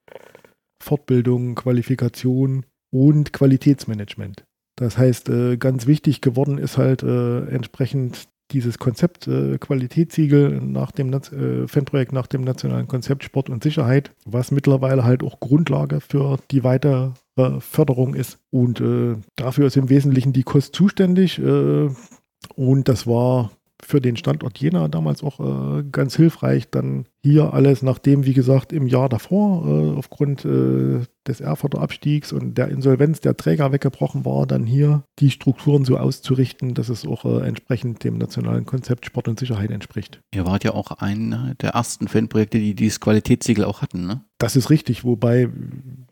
Fortbildung, Qualifikation und Qualitätsmanagement. Das heißt, äh, ganz wichtig geworden ist halt äh, entsprechend dieses Konzept äh, Qualitätssiegel nach dem äh, Fanprojekt nach dem nationalen Konzept Sport und Sicherheit, was mittlerweile halt auch Grundlage für die weitere Förderung ist. Und äh, dafür ist im Wesentlichen die Kost zuständig. Äh, und das war für den Standort Jena damals auch äh, ganz hilfreich. Dann hier alles, nachdem, wie gesagt, im Jahr davor äh, aufgrund äh, des Erfurter Abstiegs und der Insolvenz der Träger weggebrochen war, dann hier die Strukturen so auszurichten, dass es auch äh, entsprechend dem nationalen Konzept Sport und Sicherheit entspricht. Ihr wart ja auch einer der ersten Fanprojekte, die dieses Qualitätssiegel auch hatten, ne? Das ist richtig, wobei,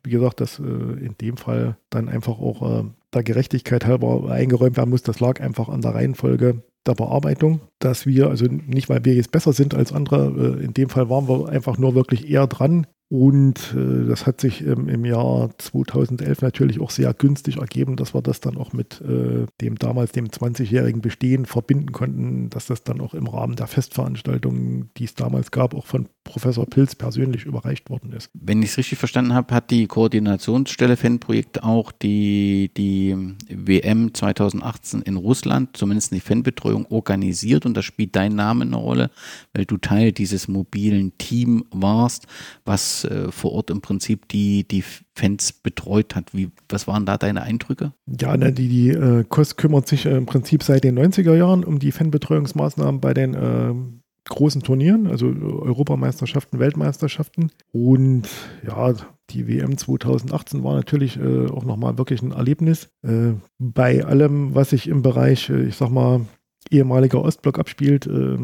wie gesagt, das äh, in dem Fall dann einfach auch äh, der Gerechtigkeit halber eingeräumt werden muss. Das lag einfach an der Reihenfolge der Bearbeitung, dass wir, also nicht, weil wir jetzt besser sind als andere, äh, in dem Fall waren wir einfach nur wirklich eher dran, und äh, das hat sich ähm, im Jahr 2011 natürlich auch sehr günstig ergeben, dass wir das dann auch mit äh, dem damals dem 20-jährigen Bestehen verbinden konnten, dass das dann auch im Rahmen der Festveranstaltungen, die es damals gab, auch von Professor Pilz persönlich überreicht worden ist. Wenn ich es richtig verstanden habe, hat die Koordinationsstelle Fanprojekt auch die, die WM 2018 in Russland, zumindest die Fanbetreuung, organisiert und da spielt dein Name eine Rolle, weil du Teil dieses mobilen Team warst, was äh, vor Ort im Prinzip die, die Fans betreut hat. Wie, was waren da deine Eindrücke? Ja, ne, die, die äh, KOS kümmert sich äh, im Prinzip seit den 90er Jahren um die Fanbetreuungsmaßnahmen bei den äh, großen Turnieren, also Europameisterschaften, Weltmeisterschaften. Und ja, die WM 2018 war natürlich äh, auch nochmal wirklich ein Erlebnis. Äh, bei allem, was sich im Bereich, äh, ich sag mal, ehemaliger Ostblock abspielt, äh,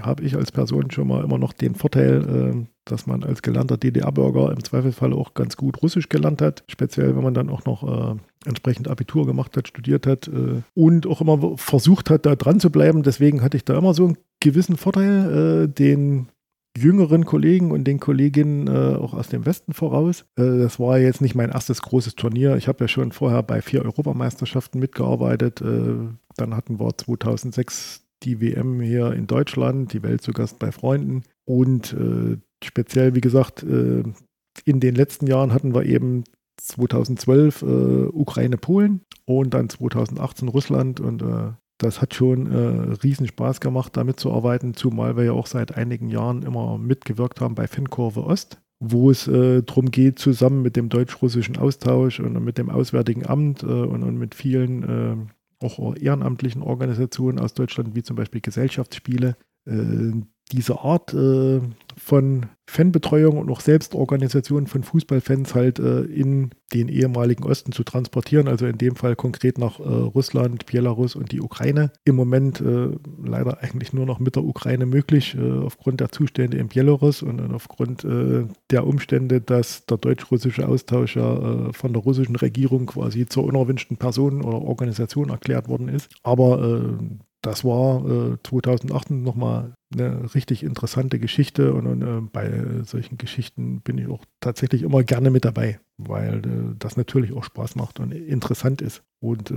habe ich als Person schon mal immer noch den Vorteil, äh, dass man als gelernter DDR-Bürger im Zweifelsfall auch ganz gut Russisch gelernt hat, speziell wenn man dann auch noch äh, entsprechend Abitur gemacht hat, studiert hat äh, und auch immer versucht hat, da dran zu bleiben. Deswegen hatte ich da immer so einen gewissen Vorteil, äh, den jüngeren Kollegen und den Kolleginnen äh, auch aus dem Westen voraus. Äh, das war jetzt nicht mein erstes großes Turnier. Ich habe ja schon vorher bei vier Europameisterschaften mitgearbeitet. Äh, dann hatten wir 2006 die WM hier in Deutschland, die Welt zu Gast bei Freunden. Und äh, speziell, wie gesagt, äh, in den letzten Jahren hatten wir eben 2012 äh, Ukraine, Polen und dann 2018 Russland und äh, das hat schon äh, riesen Spaß gemacht, damit zu arbeiten, zumal wir ja auch seit einigen Jahren immer mitgewirkt haben bei Fankurve Ost, wo es äh, darum geht, zusammen mit dem deutsch-russischen Austausch und mit dem Auswärtigen Amt äh, und, und, mit vielen auch ehrenamtlichen Organisationen aus Deutschland, wie zum Beispiel Gesellschaftsspiele, diese Art von Fanbetreuung und auch Selbstorganisation von Fußballfans halt äh, in den ehemaligen Osten zu transportieren, also in dem Fall konkret nach äh, Russland, Belarus und die Ukraine. Im Moment äh, leider eigentlich nur noch mit der Ukraine möglich, äh, aufgrund der Zustände in Belarus und, und aufgrund äh, der Umstände, dass der deutsch-russische Austausch ja äh, von der russischen Regierung quasi zur unerwünschten Person oder Organisation erklärt worden ist. Aber das war äh, 2008 nochmal eine richtig interessante Geschichte und, und äh, bei solchen Geschichten bin ich auch tatsächlich immer gerne mit dabei, weil äh, das natürlich auch Spaß macht und interessant ist. Und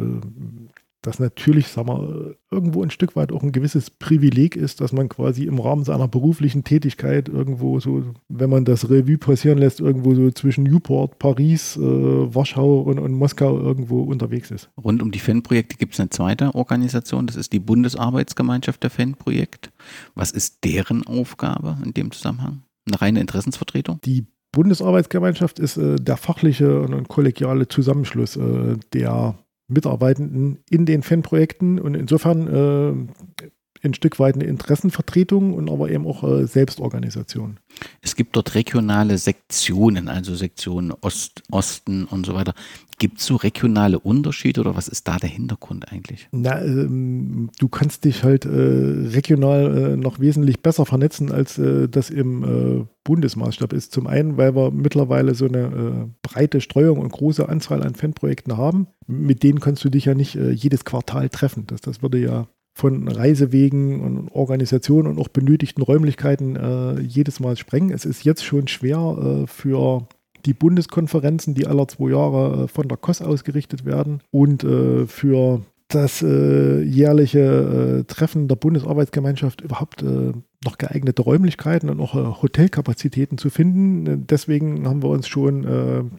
das natürlich, sagen wir, irgendwo ein Stück weit auch ein gewisses Privileg ist, dass man quasi im Rahmen seiner beruflichen Tätigkeit irgendwo so, wenn man das Revue passieren lässt, irgendwo so zwischen Newport, Paris, äh, Warschau und, und, Moskau irgendwo unterwegs ist. Rund um die Fanprojekte gibt es eine zweite Organisation, das ist die Bundesarbeitsgemeinschaft der Fanprojekte. Was ist deren Aufgabe in dem Zusammenhang? Eine reine Interessensvertretung? Die Bundesarbeitsgemeinschaft ist äh, der fachliche und kollegiale Zusammenschluss äh, der Mitarbeitenden in den Fanprojekten. Und insofern äh, ein Stück weit eine Interessenvertretung und aber eben auch äh, Selbstorganisation. Es gibt dort regionale Sektionen, also Sektionen Ost, Osten und so weiter. Gibt es so regionale Unterschiede oder was ist da der Hintergrund eigentlich? Na, ähm, du kannst dich halt äh, regional äh, noch wesentlich besser vernetzen, als äh, das im äh, Bundesmaßstab ist. Zum einen, weil wir mittlerweile so eine äh, breite Streuung und große Anzahl an Fanprojekten haben. Mit denen kannst du dich ja nicht äh, jedes Quartal treffen. Das, das würde ja von Reisewegen und Organisationen und auch benötigten Räumlichkeiten äh, jedes Mal sprengen. Es ist jetzt schon schwer äh, für die Bundeskonferenzen, die alle zwei Jahre äh, von der KOS ausgerichtet werden und äh, für das äh, jährliche äh, Treffen der Bundesarbeitsgemeinschaft überhaupt noch geeignete Räumlichkeiten und auch Hotelkapazitäten zu finden. Deswegen haben wir uns schon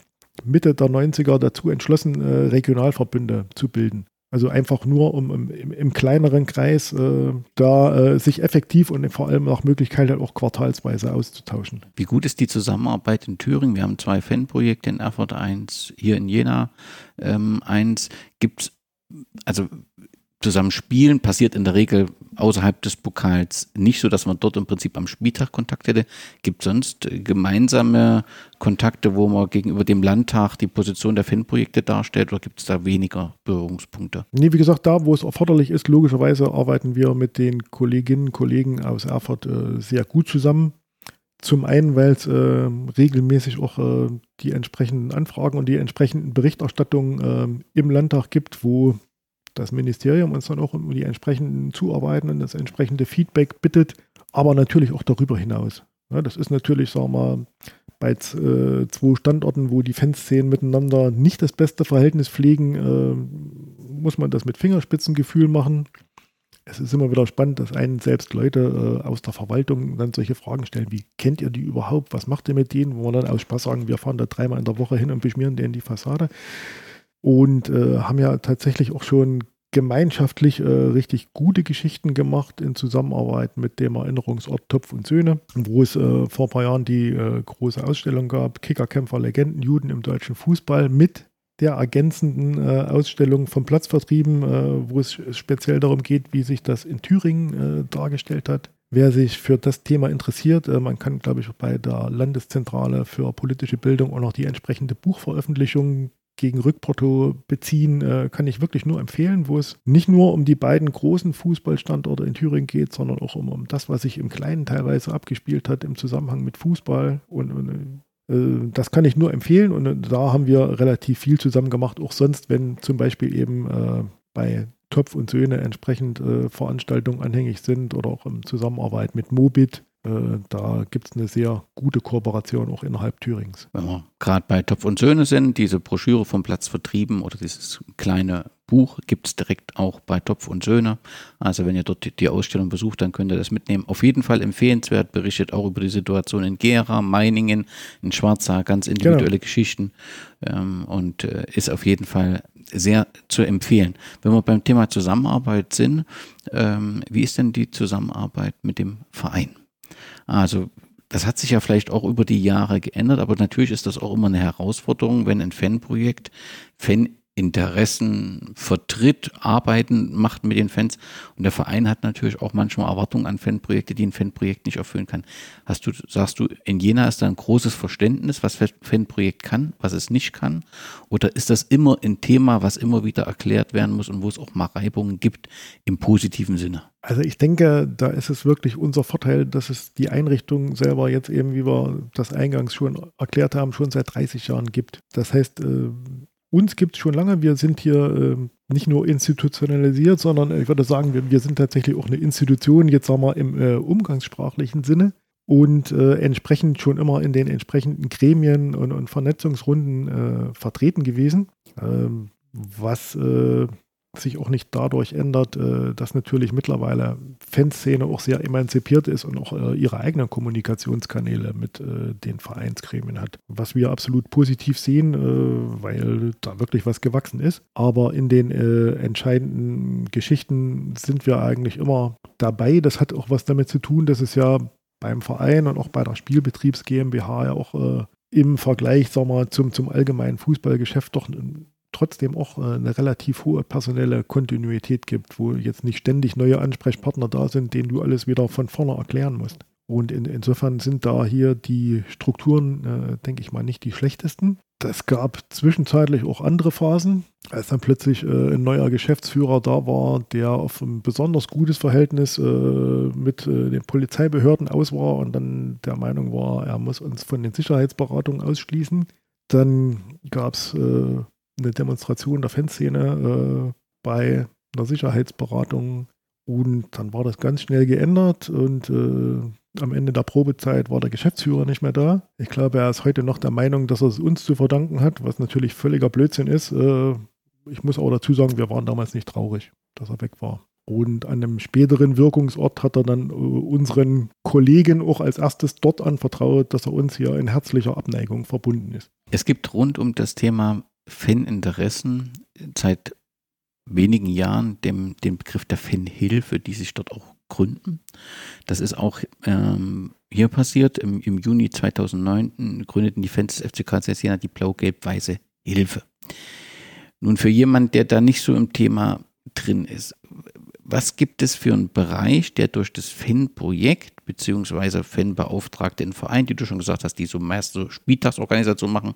Mitte der 90er dazu entschlossen, Regionalverbünde zu bilden. Also einfach nur, um im, im kleineren Kreis äh, da äh, sich effektiv und vor allem nach Möglichkeit halt auch quartalsweise auszutauschen. Wie gut ist die Zusammenarbeit in Thüringen? Wir haben zwei Fanprojekte in Erfurt, eins hier in Jena, ähm, eins. Gibt es, also zusammen spielen passiert in der Regel außerhalb des Pokals nicht so, dass man dort im Prinzip am Spieltag Kontakt hätte. Gibt sonst äh, gemeinsame Kontakte, wo man gegenüber dem Landtag die Position der Fanprojekte darstellt oder gibt es da weniger Berührungspunkte? Nee, wie gesagt, da, wo es erforderlich ist, logischerweise arbeiten wir mit den Kolleginnen und Kollegen aus Erfurt äh, sehr gut zusammen. Zum einen, weil es äh, regelmäßig auch äh, die entsprechenden Anfragen und die entsprechenden Berichterstattungen äh, im Landtag gibt, wo das Ministerium uns dann auch um die entsprechenden Zuarbeiten und das entsprechende Feedback bittet, aber natürlich auch darüber hinaus. Ja, das ist natürlich, sagen wir mal, bei äh, zwei Standorten, wo die Fanszenen miteinander nicht das beste Verhältnis pflegen, äh, muss man das mit Fingerspitzengefühl machen. Es ist immer wieder spannend, dass einen selbst Leute äh, aus der Verwaltung dann solche Fragen stellen, wie kennt ihr die überhaupt, was macht ihr mit denen, wo wir dann aus Spaß sagen, wir fahren da dreimal in der Woche hin und beschmieren denen die Fassade und äh, haben ja tatsächlich auch schon gemeinschaftlich äh, richtig gute Geschichten gemacht in Zusammenarbeit mit dem Erinnerungsort Topf und Söhne, wo es äh, vor ein paar Jahren die äh, große Ausstellung gab, Kickerkämpfer, Legenden, Juden im deutschen Fußball mit der ergänzenden äh, Ausstellung vom Platz vertrieben, äh, wo es speziell darum geht, wie sich das in Thüringen äh, dargestellt hat. Wer sich für das Thema interessiert, man kann, glaube ich, bei der Landeszentrale für politische Bildung auch noch die entsprechende Buchveröffentlichung gegen Rückporto beziehen, äh, kann ich wirklich nur empfehlen, wo es nicht nur um die beiden großen Fußballstandorte in Thüringen geht, sondern auch um, um das, was sich im Kleinen teilweise abgespielt hat im Zusammenhang mit Fußball. Und, und äh, das kann ich nur empfehlen und äh, da haben wir relativ viel zusammen gemacht, auch sonst, wenn zum Beispiel eben äh, bei Topf und Söhne entsprechend äh, Veranstaltungen anhängig sind oder auch in Zusammenarbeit mit Mobit da gibt es eine sehr gute Kooperation auch innerhalb Thürings. Wenn wir gerade bei Topf und Söhne sind, diese Broschüre vom Platz vertrieben oder dieses kleine Buch gibt es direkt auch bei Topf und Söhne. Also wenn ihr dort die Ausstellung besucht, dann könnt ihr das mitnehmen. Auf jeden Fall empfehlenswert, berichtet auch über die Situation in Gera, Meiningen, in Schwarzach, ganz individuelle genau. Geschichten ähm, und äh, ist auf jeden Fall sehr zu empfehlen. Wenn wir beim Thema Zusammenarbeit sind, ähm, wie ist denn die Zusammenarbeit mit dem Verein? Also das hat sich ja vielleicht auch über die Jahre geändert, aber natürlich ist das auch immer eine Herausforderung, wenn ein Fanprojekt Fan Interessen vertritt, arbeiten macht mit den Fans. Und der Verein hat natürlich auch manchmal Erwartungen an Fanprojekte, die ein Fanprojekt nicht erfüllen kann. Hast du, sagst du, in Jena ist da ein großes Verständnis, was Fanprojekt kann, was es nicht kann? Oder ist das immer ein Thema, was immer wieder erklärt werden muss und wo es auch mal Reibungen gibt im positiven Sinne? Also ich denke, da ist es wirklich unser Vorteil, dass es die Einrichtung selber jetzt eben, wie wir das eingangs schon erklärt haben, schon seit 30 Jahren gibt. Das heißt, äh, uns gibt es schon lange. Wir sind hier äh, nicht nur institutionalisiert, sondern ich würde sagen, wir, wir, sind tatsächlich auch eine Institution, jetzt sagen wir im äh, umgangssprachlichen Sinne und äh, entsprechend schon immer in den entsprechenden Gremien und, und Vernetzungsrunden äh, vertreten gewesen. Ähm, was äh, sich auch nicht dadurch ändert, äh, dass natürlich mittlerweile Fanszene auch sehr emanzipiert ist und auch äh, ihre eigenen Kommunikationskanäle mit äh, den Vereinsgremien hat. Was wir absolut positiv sehen, weil da wirklich was gewachsen ist. Aber in den entscheidenden Geschichten sind wir eigentlich immer dabei. Das hat auch was damit zu tun, dass es ja beim Verein und auch bei der Spielbetriebs GmbH ja auch im Vergleich sagen wir, zum, zum allgemeinen Fußballgeschäft doch trotzdem auch äh, eine relativ hohe personelle Kontinuität gibt, wo jetzt nicht ständig neue Ansprechpartner da sind, denen du alles wieder von vorne erklären musst. Und in, insofern sind da hier die Strukturen, äh, denke ich mal, nicht die schlechtesten. Es gab zwischenzeitlich auch andere Phasen, als dann plötzlich äh, ein neuer Geschäftsführer da war, der auf ein besonders gutes Verhältnis äh, mit äh, den Polizeibehörden aus war und dann der Meinung war, er muss uns von den Sicherheitsberatungen ausschließen. Dann gab es äh, eine Demonstration der Fanszene äh, bei einer Sicherheitsberatung und dann war das ganz schnell geändert und äh, am Ende der Probezeit war der Geschäftsführer nicht mehr da. Ich glaube, er ist heute noch der Meinung, dass er es uns zu verdanken hat, was natürlich völliger Blödsinn ist. Äh, ich muss auch dazu sagen, wir waren damals nicht traurig, dass er weg war. Und an einem späteren Wirkungsort hat er dann äh, unseren Kollegen auch als erstes dort anvertraut, dass er uns hier in herzlicher Abneigung verbunden ist. Es gibt rund um das Thema Faninteressen seit wenigen Jahren dem, den Begriff der Fanhilfe, die sich dort auch gründen. Das ist auch ähm, hier passiert. Im, Im, Juni 2009 gründeten die Fans des FC Karl Jena die blau-gelb-weiße Hilfe. Nun für jemanden, der da nicht so im Thema drin ist, was gibt es für einen Bereich, der durch das Fan-Projekt beziehungsweise Fanbeauftragte in Verein, die du schon gesagt hast, die so meist so Spieltagsorganisation machen,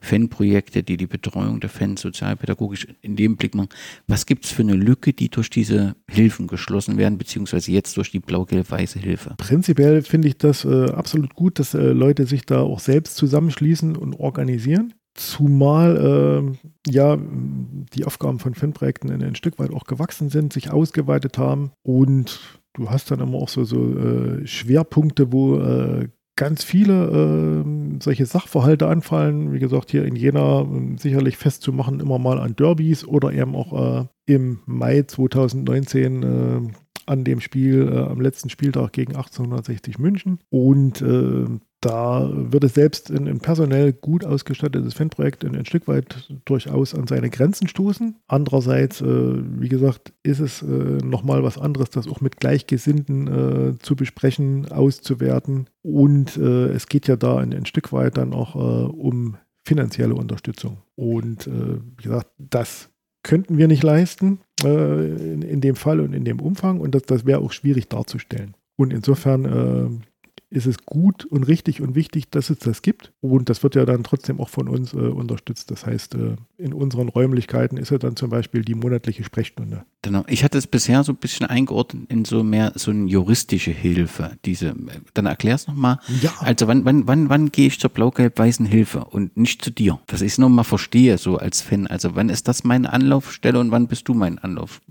Fanprojekte, die die Betreuung der Fans sozialpädagogisch in dem Blick machen. Was gibt es für eine Lücke, die durch diese Hilfen geschlossen werden, beziehungsweise jetzt durch die blau-gelb-weiße Hilfe? Prinzipiell finde ich das äh, absolut gut, dass äh, Leute sich da auch selbst zusammenschließen und organisieren. Zumal äh, ja die Aufgaben von Fanprojekten ein Stück weit auch gewachsen sind, sich ausgeweitet haben und du hast dann immer auch so, so äh, Schwerpunkte, wo äh, ganz viele äh, solche Sachverhalte anfallen. Wie gesagt, hier in Jena äh, sicherlich festzumachen, immer mal an Derbys oder eben auch äh, im Mai 2019 äh, an dem Spiel, äh, am letzten Spieltag gegen 1860 München. Und da wird es selbst in ein personell gut ausgestattetes Fanprojekt ein, ein, Stück weit durchaus an seine Grenzen stoßen. Andererseits, äh, wie gesagt, ist es äh, nochmal was anderes, das auch mit Gleichgesinnten äh, zu besprechen, auszuwerten. Und äh, es geht ja da ein, ein Stück weit dann auch äh, um finanzielle Unterstützung. Und äh, wie gesagt, das könnten wir nicht leisten äh, in, in, dem Fall und in dem Umfang und das, das wäre auch schwierig darzustellen. Und insofern ist es gut und richtig und wichtig, dass es das gibt. Und das wird ja dann trotzdem auch von uns äh, unterstützt. Das heißt, äh, in unseren Räumlichkeiten ist ja dann zum Beispiel die monatliche Sprechstunde. Genau. Ich hatte es bisher so ein bisschen eingeordnet in so mehr so eine juristische Hilfe. Diese, dann erklär's nochmal. Ja. Also wann, wann, wann, wann gehe ich zur blau-gelb-weißen Hilfe und nicht zu dir? Dass ich es nochmal verstehe, so als Fan. Also wann ist das meine Anlaufstelle und wann bist du mein Anlauf?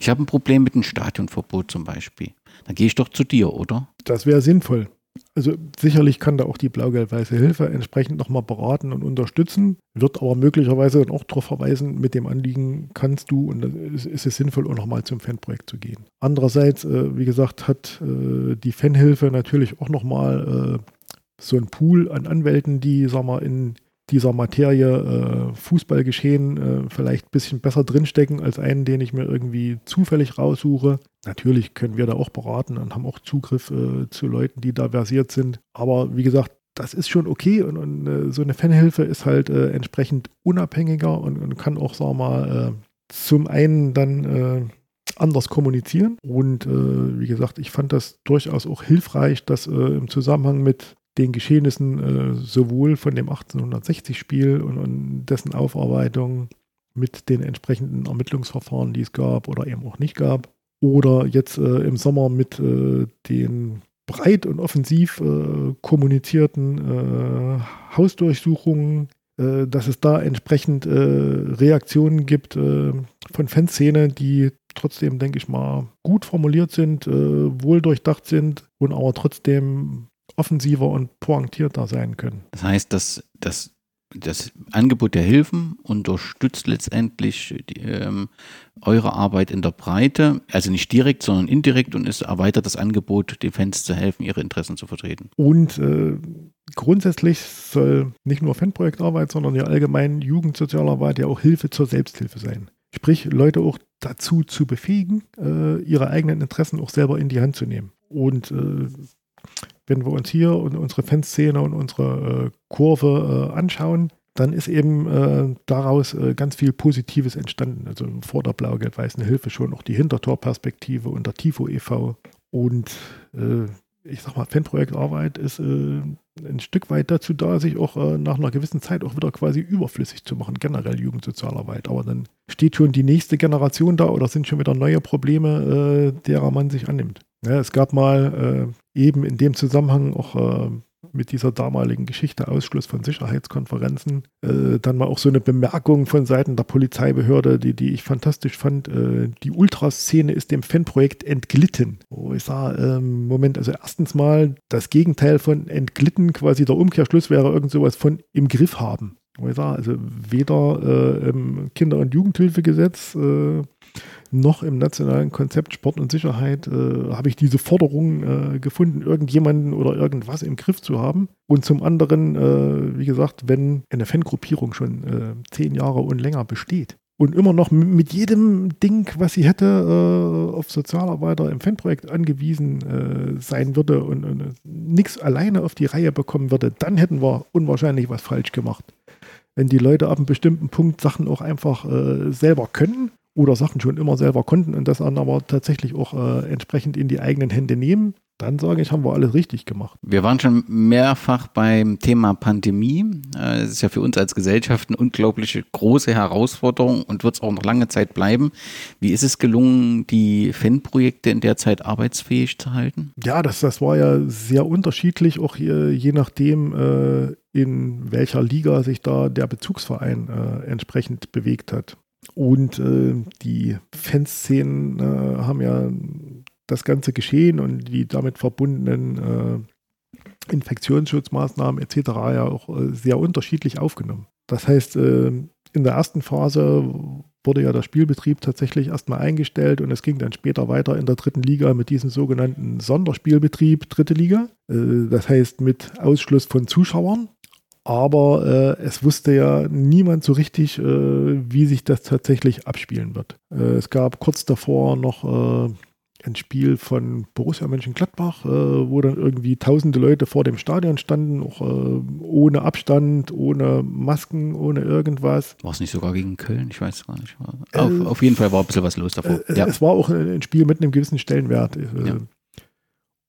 Ich habe ein Problem mit einem Stadionverbot zum Beispiel. Dann gehe ich doch zu dir, oder? Das wäre sinnvoll. Also sicherlich kann da auch die blau-gelb-weiße Hilfe entsprechend nochmal beraten und unterstützen, wird aber möglicherweise dann auch darauf verweisen, mit dem Anliegen kannst du und ist, es sinnvoll, auch nochmal zum Fanprojekt zu gehen. Andererseits, äh, wie gesagt, hat äh, die Fanhilfe natürlich auch nochmal äh, so einen Pool an Anwälten, die, sag mal, in dieser Materie äh, Fußballgeschehen äh, vielleicht ein bisschen besser drinstecken als einen, den ich mir irgendwie zufällig raussuche. Natürlich können wir da auch beraten und haben auch Zugriff äh, zu Leuten, die da versiert sind. Aber wie gesagt, das ist schon okay und, und äh, so eine Fanhilfe ist halt äh, entsprechend unabhängiger und, und, kann auch, sagen wir mal, äh, zum einen dann anders kommunizieren. Und äh, wie gesagt, ich fand das durchaus auch hilfreich, dass äh, im Zusammenhang mit den Geschehnissen sowohl von dem 1860-Spiel und, und dessen Aufarbeitung mit den entsprechenden Ermittlungsverfahren, die es gab oder eben auch nicht gab, oder jetzt im Sommer mit den breit und offensiv äh, kommunizierten äh, Hausdurchsuchungen, äh, dass es da entsprechend äh, Reaktionen gibt äh, von Fanszene, die trotzdem, denke ich mal, gut formuliert sind, äh, wohl durchdacht sind und aber trotzdem offensiver und pointierter sein können. Das heißt, dass das das Angebot der Hilfen unterstützt letztendlich die, ähm, eure Arbeit in der Breite, also nicht direkt, sondern indirekt und es erweitert das Angebot, den Fans zu helfen, ihre Interessen zu vertreten. Und äh, grundsätzlich soll nicht nur Fanprojektarbeit, sondern ja allgemein Jugendsozialarbeit ja auch Hilfe zur Selbsthilfe sein. Sprich, Leute auch dazu zu befähigen, äh, ihre eigenen Interessen auch selber in die Hand zu nehmen. Und äh, wenn wir uns hier und unsere Fanszene und unsere äh, Kurve äh, anschauen, dann ist eben äh, daraus äh, ganz viel Positives entstanden. Also vor der blau-gelb-weißen Hilfe schon auch die Hintertorperspektive und der Tifo e.V. Und äh, ich sag mal, Fanprojektarbeit ist äh, ein Stück weit dazu da, sich auch nach einer gewissen Zeit auch wieder quasi überflüssig zu machen, generell Jugendsozialarbeit. Aber dann steht schon die nächste Generation da oder sind schon wieder neue Probleme, derer man sich annimmt. Ja, es gab mal äh, eben in dem Zusammenhang auch äh, mit dieser damaligen Geschichte Ausschluss von Sicherheitskonferenzen äh, dann mal auch so eine Bemerkung von Seiten der Polizeibehörde, die, die ich fantastisch fand. Äh, die Ultraszene ist dem Fanprojekt entglitten. Wo ich sage, ähm, Moment, also erstens mal das Gegenteil von entglitten, quasi der Umkehrschluss wäre irgend sowas von im Griff haben. Wo ich sage, also weder äh, im Kinder- und Jugendhilfegesetz äh, noch im nationalen Konzept Sport und Sicherheit äh, habe ich diese Forderung äh, gefunden, irgendjemanden oder irgendwas im Griff zu haben. Und zum anderen, äh, wie gesagt, wenn eine Fangruppierung schon äh, zehn Jahre und länger besteht und immer noch mit jedem Ding, was sie hätte, äh, auf Sozialarbeiter im Fanprojekt angewiesen äh, sein würde und, und nichts alleine auf die Reihe bekommen würde, dann hätten wir unwahrscheinlich was falsch gemacht wenn die Leute ab einem bestimmten Punkt Sachen auch einfach äh, selber können oder Sachen schon immer selber konnten und das dann aber tatsächlich auch äh, entsprechend in die eigenen Hände nehmen, dann sage ich, haben wir alles richtig gemacht. Wir waren schon mehrfach beim Thema Pandemie. Äh, es ist ja für uns als Gesellschaft eine unglaubliche große Herausforderung und wird es auch noch lange Zeit bleiben. Wie ist es gelungen, die Fanprojekte in der Zeit arbeitsfähig zu halten? Ja, das, das war ja sehr unterschiedlich, auch je, je nachdem, äh, in welcher Liga sich da der Bezugsverein äh, entsprechend bewegt hat. Und äh, die Fanszenen äh, haben ja das ganze Geschehen und die damit verbundenen äh, Infektionsschutzmaßnahmen etc. ja auch äh, sehr unterschiedlich aufgenommen. Das heißt, äh, in der ersten Phase wurde ja der Spielbetrieb tatsächlich erstmal eingestellt und es ging dann später weiter in der dritten Liga mit diesem sogenannten Sonderspielbetrieb, dritte Liga. Äh, das heißt mit Ausschluss von Zuschauern aber äh, es wusste ja niemand so richtig, äh, wie sich das tatsächlich abspielen wird. Äh, es gab kurz davor noch äh, ein Spiel von Borussia Mönchengladbach, äh, wo dann irgendwie tausende Leute vor dem Stadion standen, auch äh, ohne Abstand, ohne Masken, ohne irgendwas. War es nicht sogar gegen Köln? Ich weiß gar nicht. Auf, auf, jeden Fall war ein bisschen was los davor. Ja. Es war auch ein Spiel mit einem gewissen Stellenwert. Ja.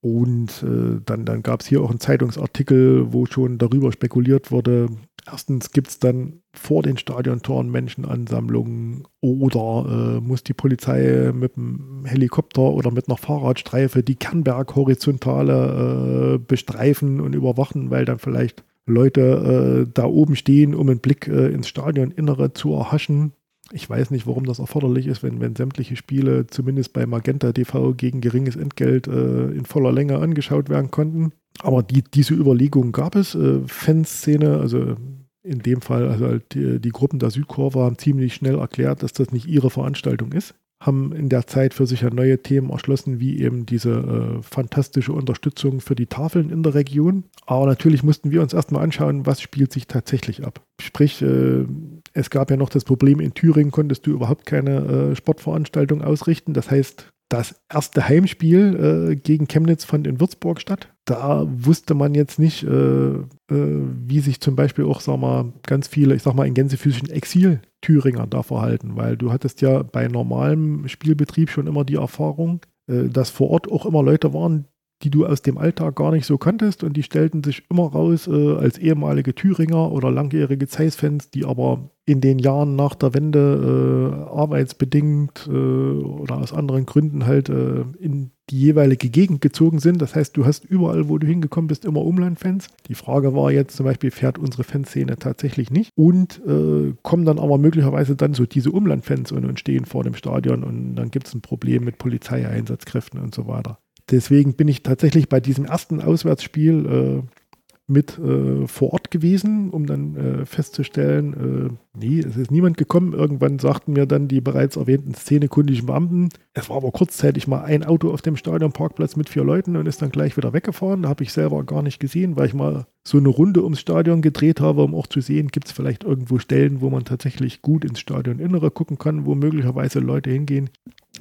Und äh, dann, dann gab es hier auch einen Zeitungsartikel, wo schon darüber spekuliert wurde. Erstens gibt es dann vor den Stadiontoren Menschenansammlungen oder äh, muss die Polizei mit einem Helikopter oder mit einer Fahrradstreife die Kernberg-Horizontale äh, bestreifen und überwachen, weil dann vielleicht Leute äh, da oben stehen, um einen Blick äh, ins Stadioninnere zu erhaschen. Ich weiß nicht, warum das erforderlich ist, wenn, wenn sämtliche Spiele zumindest bei Magenta TV gegen geringes Entgelt äh, in voller Länge angeschaut werden konnten. Aber die, diese Überlegungen gab es. Äh, Fanszene, also in dem Fall, also halt die, die Gruppen der Südkurve haben ziemlich schnell erklärt, dass das nicht ihre Veranstaltung ist haben in der Zeit für sich ja neue Themen erschlossen, wie eben diese äh, fantastische Unterstützung für die Tafeln in der Region. Aber natürlich mussten wir uns erstmal anschauen, was spielt sich tatsächlich ab. Sprich, äh, es gab ja noch das Problem, in Thüringen konntest du überhaupt keine äh, Sportveranstaltung ausrichten. Das heißt, das erste Heimspiel äh, gegen Chemnitz fand in Würzburg statt. Da wusste man jetzt nicht, äh, äh, wie sich zum Beispiel auch, sag mal, ganz viele, ich sag mal, in Gänsefüßchen Exil-Thüringer da verhalten, weil du hattest ja bei normalem Spielbetrieb schon immer die Erfahrung, äh, dass vor Ort auch immer Leute waren, die du aus dem Alltag gar nicht so kanntest und die stellten sich immer raus äh, als ehemalige Thüringer oder langjährige Zeiss-Fans, die aber in den Jahren nach der Wende äh, arbeitsbedingt äh, oder aus anderen Gründen halt äh, in die jeweilige Gegend gezogen sind. Das heißt, du hast überall, wo du hingekommen bist, immer Umlandfans. Die Frage war jetzt zum Beispiel, fährt unsere Fanszene tatsächlich nicht und äh, kommen dann aber möglicherweise dann so diese Umlandfans und, und stehen vor dem Stadion und dann gibt es ein Problem mit Polizeieinsatzkräften und so weiter. Deswegen bin ich tatsächlich bei diesem ersten Auswärtsspiel äh, mit äh, vor Ort gewesen, um dann äh, festzustellen, äh, nee, es ist niemand gekommen. Irgendwann sagten mir dann die bereits erwähnten szenekundigen Beamten, es war aber kurzzeitig mal ein Auto auf dem Stadionparkplatz mit vier Leuten und ist dann gleich wieder weggefahren. Da habe ich selber gar nicht gesehen, weil ich mal so eine Runde ums Stadion gedreht habe, um auch zu sehen, gibt es vielleicht irgendwo Stellen, wo man tatsächlich gut ins Stadioninnere gucken kann, wo möglicherweise Leute hingehen.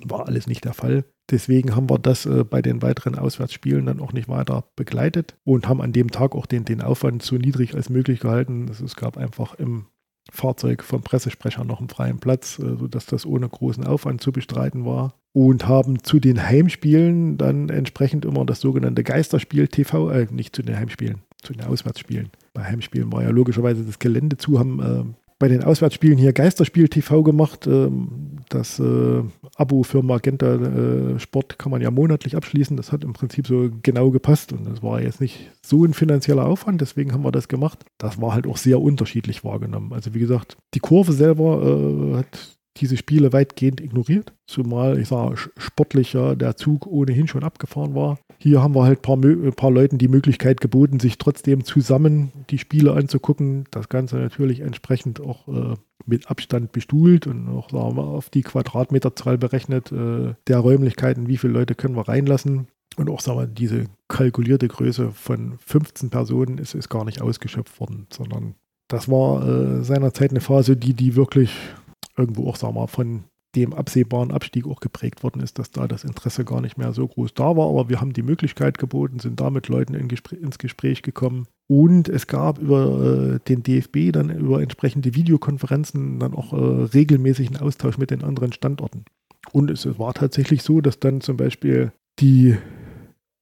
War alles nicht der Fall. Deswegen haben wir das äh, bei den weiteren Auswärtsspielen dann auch nicht weiter begleitet und haben an dem Tag auch den, den Aufwand so niedrig als möglich gehalten. Also es gab einfach im Fahrzeug vom Pressesprecher noch einen freien Platz, äh, sodass das ohne großen Aufwand zu bestreiten war. Und haben zu den Heimspielen dann entsprechend immer das sogenannte Geisterspiel TV, äh, nicht zu den Heimspielen, zu den Auswärtsspielen. Bei Heimspielen war ja logischerweise das Gelände zu, haben äh, bei den Auswärtsspielen hier Geisterspiel TV gemacht. Ähm, das äh, Abo für Magenta äh, Sport kann man ja monatlich abschließen. Das hat im Prinzip so genau gepasst und das war jetzt nicht so ein finanzieller Aufwand, deswegen haben wir das gemacht. Das war halt auch sehr unterschiedlich wahrgenommen. Also wie gesagt, die Kurve selber äh, hat diese Spiele weitgehend ignoriert, zumal ich sage sportlicher der Zug ohnehin schon abgefahren war. Hier haben wir halt ein paar, ein paar Leuten die Möglichkeit geboten, sich trotzdem zusammen die Spiele anzugucken. Das Ganze natürlich entsprechend auch äh, mit Abstand bestuhlt und auch sagen wir, auf die Quadratmeterzahl berechnet äh, der Räumlichkeiten, wie viele Leute können wir reinlassen. Und auch sagen wir, diese kalkulierte Größe von 15 Personen ist, ist gar nicht ausgeschöpft worden, sondern das war äh, seinerzeit eine Phase, die, die wirklich irgendwo auch, sagen wir, von dem absehbaren Abstieg auch geprägt worden ist, dass da das Interesse gar nicht mehr so groß da war. Aber wir haben die Möglichkeit geboten, sind da mit Leuten in Gespr ins Gespräch gekommen. Und es gab über äh, den DFB dann über entsprechende Videokonferenzen dann auch äh, regelmäßigen Austausch mit den anderen Standorten. Und es, es war tatsächlich so, dass dann zum Beispiel die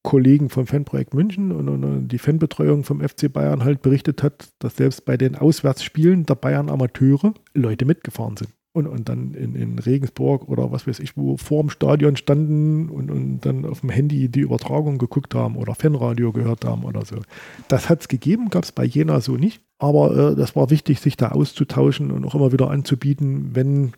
Kollegen vom Fanprojekt München und, und, die Fanbetreuung vom FC Bayern halt berichtet hat, dass selbst bei den Auswärtsspielen der Bayern Amateure Leute mitgefahren sind und, und dann in, in Regensburg oder was weiß ich, wo vor dem Stadion standen und, und dann auf dem Handy die Übertragung geguckt haben oder Fanradio gehört haben oder so. Das hat es gegeben, gab es bei Jena so nicht. Aber äh, das war wichtig, sich da auszutauschen und auch immer wieder anzubieten, wenn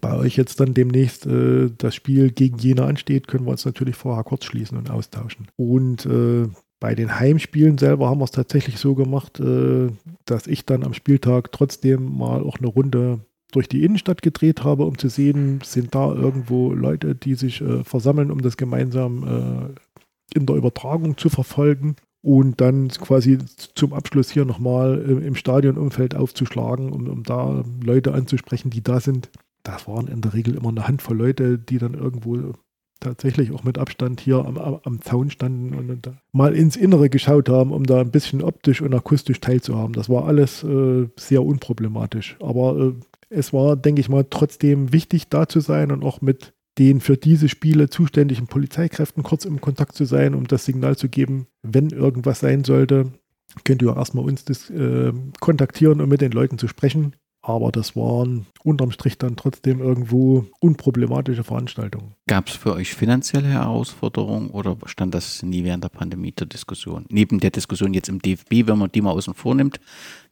bei euch jetzt dann demnächst äh, das Spiel gegen Jena ansteht, können wir uns natürlich vorher kurz schließen und austauschen. Und äh, bei den Heimspielen selber haben wir es tatsächlich so gemacht, äh, dass ich dann am Spieltag trotzdem mal auch eine Runde durch die Innenstadt gedreht habe, um zu sehen, sind da irgendwo Leute, die sich äh, versammeln, um das gemeinsam äh, in der Übertragung zu verfolgen und dann quasi zum Abschluss hier nochmal im, im Stadionumfeld aufzuschlagen, um, um da Leute anzusprechen, die da sind. Das waren in der Regel immer eine Handvoll Leute, die dann irgendwo tatsächlich auch mit Abstand hier am, am Zaun standen und, und mal ins Innere geschaut haben, um da ein bisschen optisch und akustisch teilzuhaben. Das war alles äh, sehr unproblematisch. Aber äh, es war, denke ich mal, trotzdem wichtig, da zu sein und auch mit den für diese Spiele zuständigen Polizeikräften kurz im Kontakt zu sein, um das Signal zu geben, wenn irgendwas sein sollte, könnt ihr erstmal uns das, äh, kontaktieren, um mit den Leuten zu sprechen. Aber das waren unterm Strich dann trotzdem irgendwo unproblematische Veranstaltungen. Gab es für euch finanzielle Herausforderungen oder stand das nie während der Pandemie zur Diskussion? Neben der Diskussion jetzt im DFB, wenn man die mal außen vor nimmt,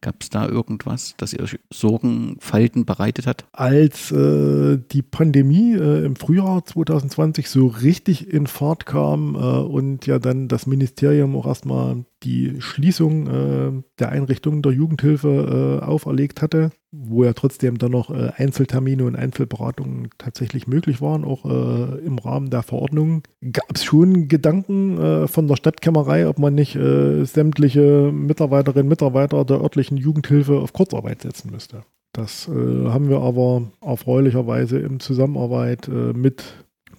gab es da irgendwas, das ihr Sorgenfalten bereitet hat? Als äh, die Pandemie äh, im Frühjahr 2020 so richtig in Fahrt kam äh, und ja dann das Ministerium auch erstmal die Schließung äh, der Einrichtungen der Jugendhilfe äh, auferlegt hatte, wo ja trotzdem dann noch äh, Einzeltermine und Einzelberatungen tatsächlich möglich waren, auch im Rahmen der Verordnung, gab es schon Gedanken von der Stadtkämmerei, ob man nicht sämtliche Mitarbeiterinnen und Mitarbeiter der örtlichen Jugendhilfe auf Kurzarbeit setzen müsste. Das äh, haben wir aber erfreulicherweise in Zusammenarbeit äh, mit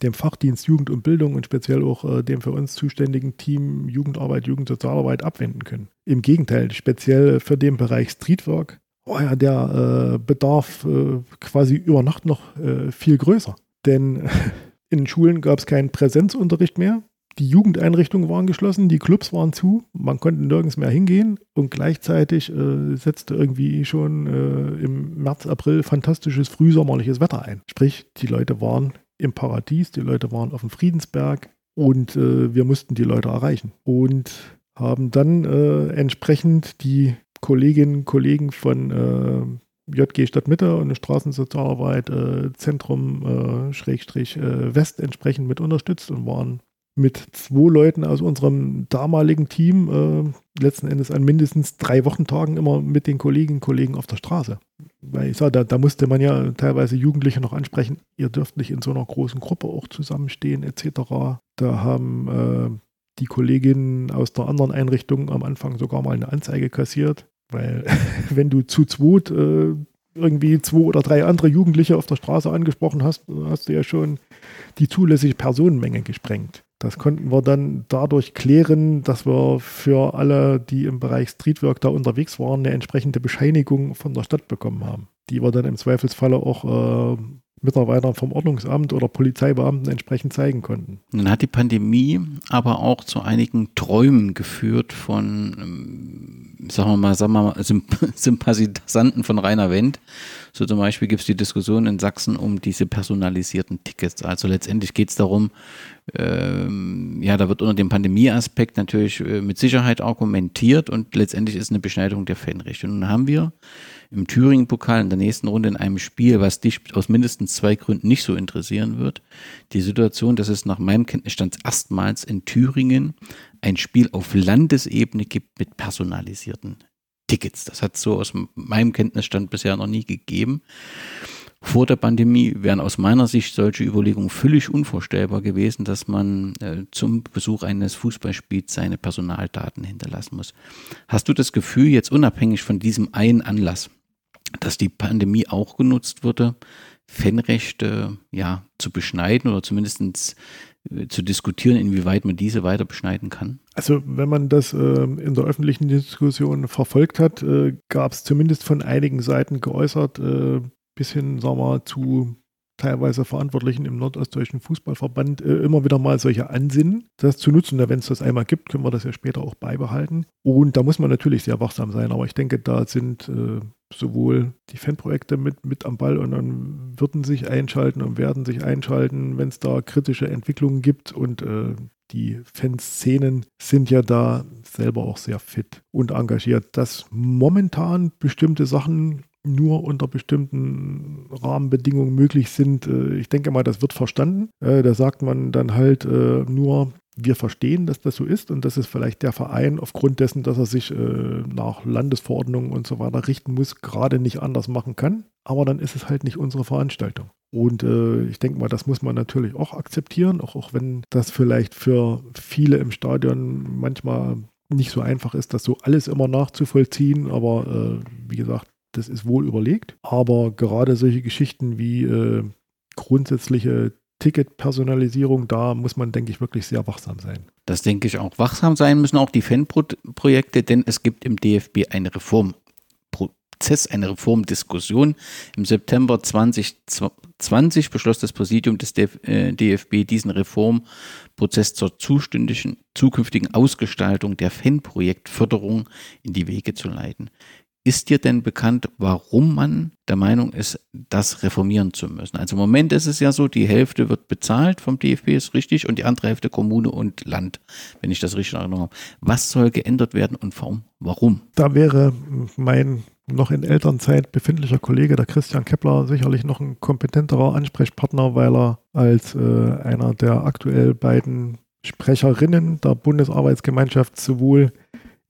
dem Fachdienst Jugend und Bildung und speziell auch äh, dem für uns zuständigen Team Jugendarbeit, Jugendsozialarbeit abwenden können. Im Gegenteil, speziell für den Bereich Streetwork war ja der äh, Bedarf äh, quasi über Nacht noch äh, viel größer. Denn [LAUGHS] in Schulen gab es keinen Präsenzunterricht mehr. Die Jugendeinrichtungen waren geschlossen, die Clubs waren zu, man konnte nirgends mehr hingehen und gleichzeitig äh, setzte irgendwie schon äh, im März, April fantastisches frühsommerliches Wetter ein. Sprich, die Leute waren im Paradies, die Leute waren auf dem Friedensberg und äh, wir mussten die Leute erreichen. Und haben dann äh, entsprechend die Kolleginnen und Kollegen von äh, JG Stadtmitte und Straßensozialarbeit äh, Zentrum Schrägstrich West entsprechend mit unterstützt und waren mit zwei Leuten aus unserem damaligen Team äh, letzten Endes an mindestens drei Wochentagen immer mit den Kolleginnen und Kollegen auf der Straße. Weil ich sage, da, da, musste man ja teilweise Jugendliche noch ansprechen, ihr dürft nicht in so einer großen Gruppe auch zusammenstehen etc. Da haben äh, die Kolleginnen aus der anderen Einrichtung am Anfang sogar mal eine Anzeige kassiert, weil [LAUGHS] wenn du zu zweit äh, irgendwie zwei oder drei andere Jugendliche auf der Straße angesprochen hast, hast du ja schon die zulässige Personenmenge gesprengt. Das konnten wir dann dadurch klären, dass wir für alle, die im Bereich Streetwork da unterwegs waren, eine entsprechende Bescheinigung von der Stadt bekommen haben, die wir dann im Zweifelsfalle auch äh, Mitarbeitern vom Ordnungsamt oder Polizeibeamten entsprechend zeigen konnten. Nun hat die Pandemie aber auch zu einigen Träumen geführt von, ähm, sagen wir mal, sagen wir mal Symp [LAUGHS] Sympathisanten von Rainer Wendt. So zum Beispiel gibt es die Diskussion in Sachsen um diese personalisierten Tickets. Also letztendlich geht es darum, ähm, ja, da wird unter dem Pandemieaspekt natürlich äh, mit Sicherheit argumentiert und letztendlich ist eine Beschneidung der Fanrechte. Nun haben wir im Thüringen-Pokal in der nächsten Runde in einem Spiel, was dich aus mindestens zwei Gründen nicht so interessieren wird, die Situation, dass es nach meinem Kenntnisstand erstmals in Thüringen ein Spiel auf Landesebene gibt mit personalisierten Tickets. Das hat so aus meinem Kenntnisstand bisher noch nie gegeben. Vor der Pandemie wären aus meiner Sicht solche Überlegungen völlig unvorstellbar gewesen, dass man äh, zum Besuch eines Fußballspiels seine Personaldaten hinterlassen muss. Hast du das Gefühl, jetzt unabhängig von diesem einen Anlass, dass die Pandemie auch genutzt wurde, Fanrechte ja, zu beschneiden oder zumindest zu diskutieren, inwieweit man diese weiter beschneiden kann? Also wenn man das äh, in der öffentlichen Diskussion verfolgt hat, äh, gab es zumindest von einigen Seiten geäußert, äh, bis hin, sagen wir, zu teilweise Verantwortlichen im Nordostdeutschen Fußballverband äh, immer wieder mal solche Ansinnen, das zu nutzen. Wenn es das einmal gibt, können wir das ja später auch beibehalten. Und da muss man natürlich sehr wachsam sein. Aber ich denke, da sind äh, sowohl die Fanprojekte mit, mit am Ball und dann würden sich einschalten und werden sich einschalten, wenn es da kritische Entwicklungen gibt. Und äh, die Fanszenen sind ja da selber auch sehr fit und engagiert, dass momentan bestimmte Sachen nur unter bestimmten Rahmenbedingungen möglich sind. Äh, ich denke mal, das wird verstanden. Äh, da sagt man dann halt äh, nur, wir verstehen, dass das so ist und dass es vielleicht der Verein aufgrund dessen, dass er sich nach Landesverordnungen und so weiter richten muss, gerade nicht anders machen kann. Aber dann ist es halt nicht unsere Veranstaltung. Und äh, ich denke mal, das muss man natürlich auch akzeptieren, auch, auch wenn das vielleicht für viele im Stadion manchmal nicht so einfach ist, das so alles immer nachzuvollziehen. Aber äh, wie gesagt, das ist wohl überlegt. Aber gerade solche Geschichten wie äh, grundsätzliche Ticketpersonalisierung, da muss man, denke ich, wirklich sehr wachsam sein. Das denke ich auch. Wachsam sein müssen auch die Fanprojekte, denn es gibt im DFB eine Reformprozess, eine Reformdiskussion. Im September 2020 beschloss das Präsidium des DFB äh, diesen Reformprozess zur zukünftigen Ausgestaltung der Fanprojektförderung in die Wege zu leiten. Ist dir denn bekannt, warum man der Meinung ist, das reformieren zu müssen? Also im Moment ist es ja so, die Hälfte wird bezahlt vom DFB, ist richtig, und die andere Hälfte Kommune und Land, wenn ich das richtig in Erinnerung habe. Was soll geändert werden und warum? Warum? Da wäre mein noch in Elternzeit befindlicher Kollege, der Christian Kepler, sicherlich noch ein kompetenterer Ansprechpartner, weil er als äh, einer der aktuell beiden Sprecherinnen der Bundesarbeitsgemeinschaft sowohl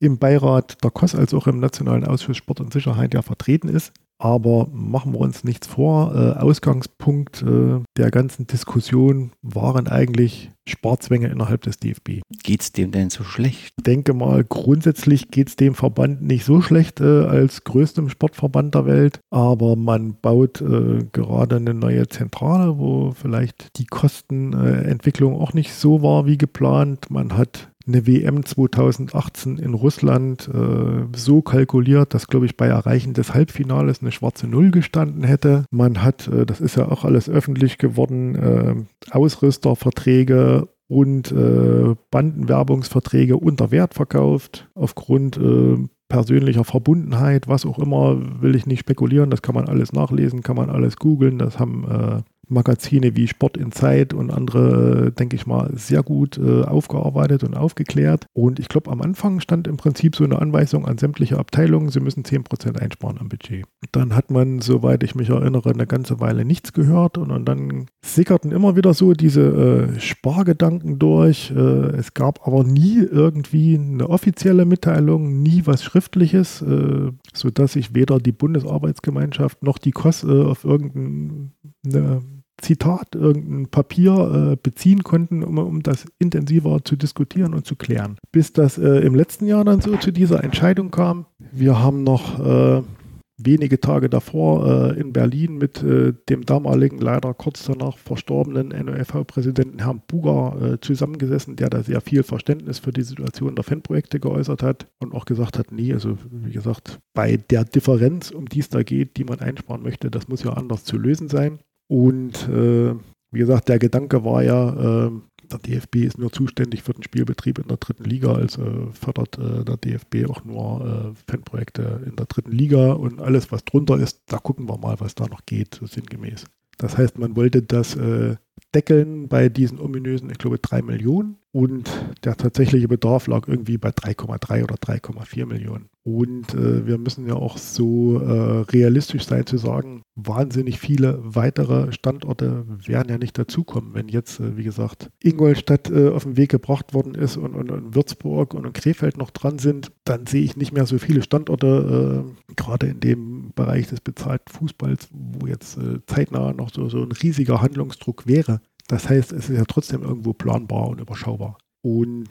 im Beirat der KOS als auch im Nationalen Ausschuss Sport und Sicherheit ja vertreten ist. Aber machen wir uns nichts vor. Äh, Ausgangspunkt äh, der ganzen Diskussion waren eigentlich Sparzwänge innerhalb des DFB. Geht es dem denn so schlecht? Ich denke mal, grundsätzlich geht es dem Verband nicht so schlecht äh, als größtem Sportverband der Welt. Aber man baut äh, gerade eine neue Zentrale, wo vielleicht die Kostenentwicklung auch nicht so war wie geplant. Man hat eine WM 2018 in Russland äh, so kalkuliert, dass, glaube ich, bei Erreichen des Halbfinales eine schwarze Null gestanden hätte. Man hat, äh, das ist ja auch alles öffentlich geworden, äh, Ausrüsterverträge und äh, Bandenwerbungsverträge unter Wert verkauft, aufgrund äh, persönlicher Verbundenheit, was auch immer, will ich nicht spekulieren, das kann man alles nachlesen, kann man alles googeln, das haben äh, Magazine wie Sport in Zeit und andere, denke ich mal, sehr gut äh, aufgearbeitet und aufgeklärt. Und ich glaube, am Anfang stand im Prinzip so eine Anweisung an sämtliche Abteilungen, sie müssen 10% einsparen am Budget. Dann hat man, soweit ich mich erinnere, eine ganze Weile nichts gehört und, und dann sickerten immer wieder so diese äh, Spargedanken durch. Äh, es gab aber nie irgendwie eine offizielle Mitteilung, nie was Schriftliches, äh, sodass sich weder die Bundesarbeitsgemeinschaft noch die KOS äh, auf irgendeine Zitat, irgendein Papier äh, beziehen konnten, um, um das intensiver zu diskutieren und zu klären. Bis das äh, im letzten Jahr dann so zu dieser Entscheidung kam. Wir haben noch äh, wenige Tage davor äh, in Berlin mit äh, dem damaligen, leider kurz danach verstorbenen NOFV-Präsidenten Herrn Buger äh, zusammengesessen, der da sehr viel Verständnis für die Situation der Fanprojekte geäußert hat und auch gesagt hat, nee, also wie gesagt, bei der Differenz, um die es da geht, die man einsparen möchte, das muss ja anders zu lösen sein. Und äh, wie gesagt, der Gedanke war ja, äh, der DFB ist nur zuständig für den Spielbetrieb in der dritten Liga, also fördert äh, der DFB auch nur äh, Fanprojekte in der dritten Liga und alles, was drunter ist, da gucken wir mal, was da noch geht, so sinngemäß. Das heißt, man wollte das äh, deckeln bei diesen ominösen, ich glaube, 3 Millionen und der tatsächliche Bedarf lag irgendwie bei 3,3 oder 3,4 Millionen. Und äh, wir müssen ja auch so äh, realistisch sein zu sagen, wahnsinnig viele weitere Standorte werden ja nicht dazukommen. Wenn jetzt, äh, wie gesagt, Ingolstadt äh, auf den Weg gebracht worden ist und, und, und Würzburg und, Krefeld noch dran sind, dann sehe ich nicht mehr so viele Standorte, äh, gerade in dem Bereich des bezahlten Fußballs, wo jetzt äh, zeitnah noch so, so ein riesiger Handlungsdruck wäre. Das heißt, es ist ja trotzdem irgendwo planbar und überschaubar. Und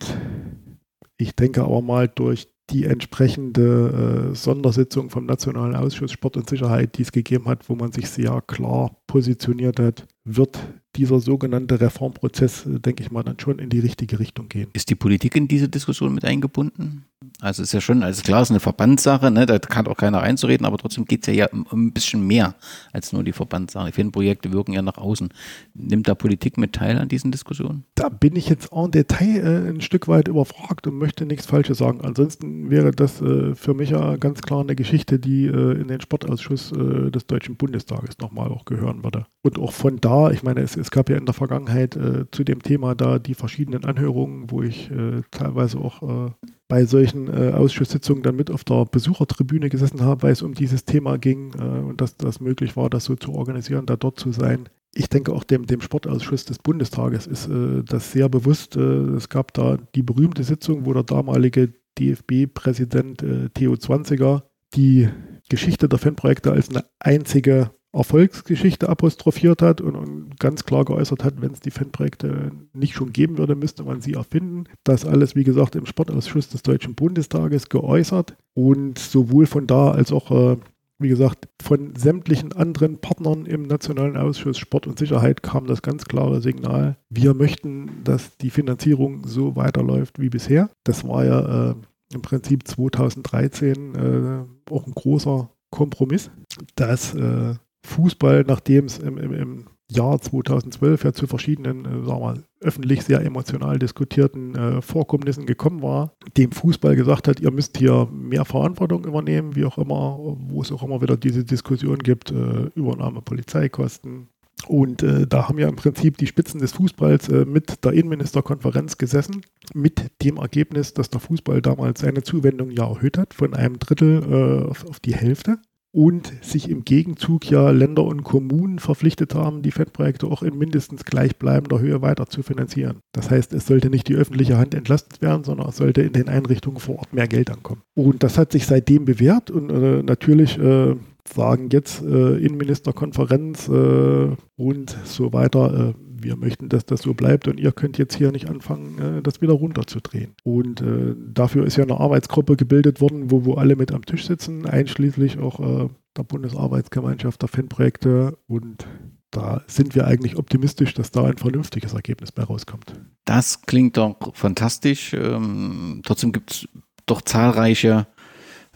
ich denke aber mal, durch die entsprechende äh, Sondersitzung vom Nationalen Ausschuss Sport und Sicherheit, die es gegeben hat, wo man sich sehr klar positioniert hat, wird dieser sogenannte Reformprozess, äh, denke ich mal, dann schon in die richtige Richtung gehen. Ist die Politik in diese Diskussion mit eingebunden? Also ist ja schon, also klar, es ist eine Verbandssache, ne, da kann auch keiner reinzureden, aber trotzdem geht es ja, ja um, um, ein bisschen mehr als nur die Verbandssache. Die Fanprojekte wirken ja nach außen. Nimmt da Politik mit teil an diesen Diskussionen? Da bin ich jetzt en Detail äh, ein Stück weit überfragt und möchte nichts Falsches sagen. Ansonsten wäre das äh, für mich ja ganz klar eine Geschichte, die äh, in den Sportausschuss äh, des Deutschen Bundestages nochmal auch gehören würde. Und auch von da, ich meine, es, es gab ja in der Vergangenheit äh, zu dem Thema da die verschiedenen Anhörungen, wo ich äh, teilweise auch bei solchen äh, Ausschusssitzungen dann mit auf der Besuchertribüne gesessen habe, weil es um dieses Thema ging äh, und dass das möglich war, das so zu organisieren, da dort zu sein. Ich denke auch dem, dem Sportausschuss des Bundestages ist äh, das sehr bewusst. Äh, es gab da die berühmte Sitzung, wo der damalige DFB-Präsident äh, Theo Zwanziger die Geschichte der Fanprojekte als eine einzige Erfolgsgeschichte apostrophiert hat und, und ganz klar geäußert hat, wenn es die Fanprojekte nicht schon geben würde, müsste man sie erfinden. Das alles, wie gesagt, im Sportausschuss des Deutschen Bundestages geäußert und sowohl von da als auch, äh, wie gesagt, von sämtlichen anderen Partnern im Nationalen Ausschuss Sport und Sicherheit kam das ganz klare Signal, wir möchten, dass die Finanzierung so weiterläuft wie bisher. Das war ja äh, im Prinzip 2013 äh, auch ein großer Kompromiss, dass äh, Fußball, nachdem es im, im, im, Jahr 2012 ja zu verschiedenen, äh, sagen wir öffentlich sehr emotional diskutierten äh, Vorkommnissen gekommen war, dem Fußball gesagt hat, ihr müsst hier mehr Verantwortung übernehmen, wie auch immer, wo es auch immer wieder diese Diskussion gibt, äh, Übernahme Polizeikosten. Und äh, da haben ja im Prinzip die Spitzen des Fußballs äh, mit der Innenministerkonferenz gesessen, mit dem Ergebnis, dass der Fußball damals seine Zuwendung ja erhöht hat, von einem Drittel äh, auf, auf die Hälfte und sich im Gegenzug ja Länder und Kommunen verpflichtet haben, die Fettprojekte auch in mindestens gleichbleibender Höhe weiter zu finanzieren. Das heißt, es sollte nicht die öffentliche Hand entlastet werden, sondern es sollte in den Einrichtungen vor Ort mehr Geld ankommen. Und das hat sich seitdem bewährt und äh, natürlich äh, sagen jetzt äh, Innenministerkonferenz äh, und so weiter, äh, wir möchten, dass das so bleibt und ihr könnt jetzt hier nicht anfangen, äh, das wieder runterzudrehen. Und äh, dafür ist ja eine Arbeitsgruppe gebildet worden, wo, wo alle mit am Tisch sitzen, einschließlich auch äh, der Bundesarbeitsgemeinschaft der Fanprojekte und da sind wir eigentlich optimistisch, dass da ein vernünftiges Ergebnis bei rauskommt. Das klingt doch fantastisch. Ähm, trotzdem gibt es doch zahlreiche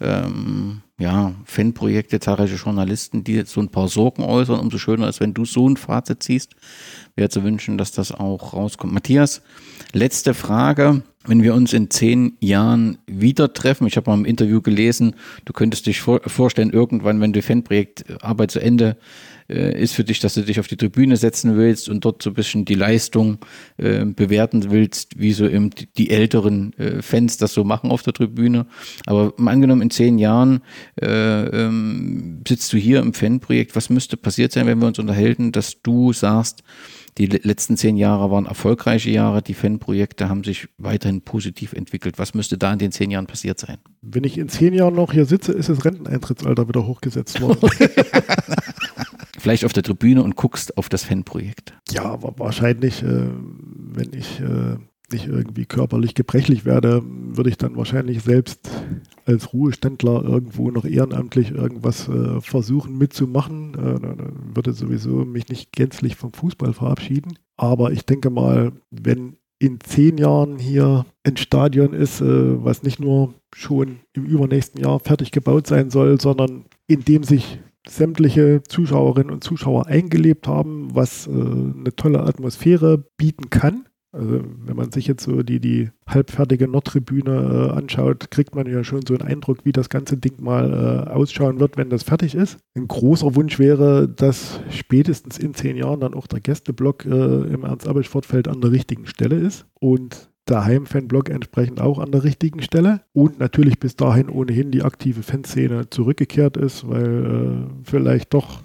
ähm, ja, Fanprojekte, zahlreiche Journalisten, die so ein paar Sorgen äußern. Umso schöner ist, wenn du so ein Fazit ziehst. Wäre zu wünschen, dass das auch rauskommt. Matthias, letzte Frage. Wenn wir uns in zehn Jahren wieder treffen, ich habe mal im Interview gelesen, du könntest dich vor, vorstellen, irgendwann, wenn die Fanprojektarbeit zu Ende äh, ist für dich, dass du dich auf die Tribüne setzen willst und dort so ein bisschen die Leistung äh, bewerten willst, wie so eben die, älteren äh, Fans das so machen auf der Tribüne. Aber angenommen, in zehn Jahren äh, ähm, sitzt du hier im Fanprojekt. Was müsste passiert sein, wenn wir uns unterhalten, dass du sagst, die letzten zehn Jahre waren erfolgreiche Jahre, die Fanprojekte haben sich weiterhin positiv entwickelt. Was müsste da in den zehn Jahren passiert sein? Wenn ich in zehn Jahren noch hier sitze, ist das Renteneintrittsalter wieder hochgesetzt worden. [LAUGHS] vielleicht auf der Tribüne und guckst auf das Fanprojekt. Ja, wahrscheinlich, äh, wenn ich äh, nicht irgendwie körperlich gebrechlich werde, würde ich dann wahrscheinlich selbst als Ruheständler irgendwo noch ehrenamtlich irgendwas äh, versuchen mitzumachen. Äh, würde sowieso mich nicht gänzlich vom Fußball verabschieden. Aber ich denke mal, wenn in zehn Jahren hier ein Stadion ist, äh, was nicht nur schon im übernächsten Jahr fertig gebaut sein soll, sondern in dem sich sämtliche Zuschauerinnen und Zuschauer eingelebt haben, was äh, eine tolle Atmosphäre bieten kann. Also wenn man sich jetzt so die, die halbfertige Nordtribüne äh, anschaut, kriegt man ja schon so einen Eindruck, wie das ganze Ding mal äh, ausschauen wird, wenn das fertig ist. Ein großer Wunsch wäre, dass spätestens in zehn Jahren dann auch der Gästeblock äh, im Ernst-Abel-Sportfeld an der richtigen Stelle ist und der Heimfanblog entsprechend auch an der richtigen Stelle. Und natürlich bis dahin ohnehin die aktive Fanszene zurückgekehrt ist, weil äh, vielleicht doch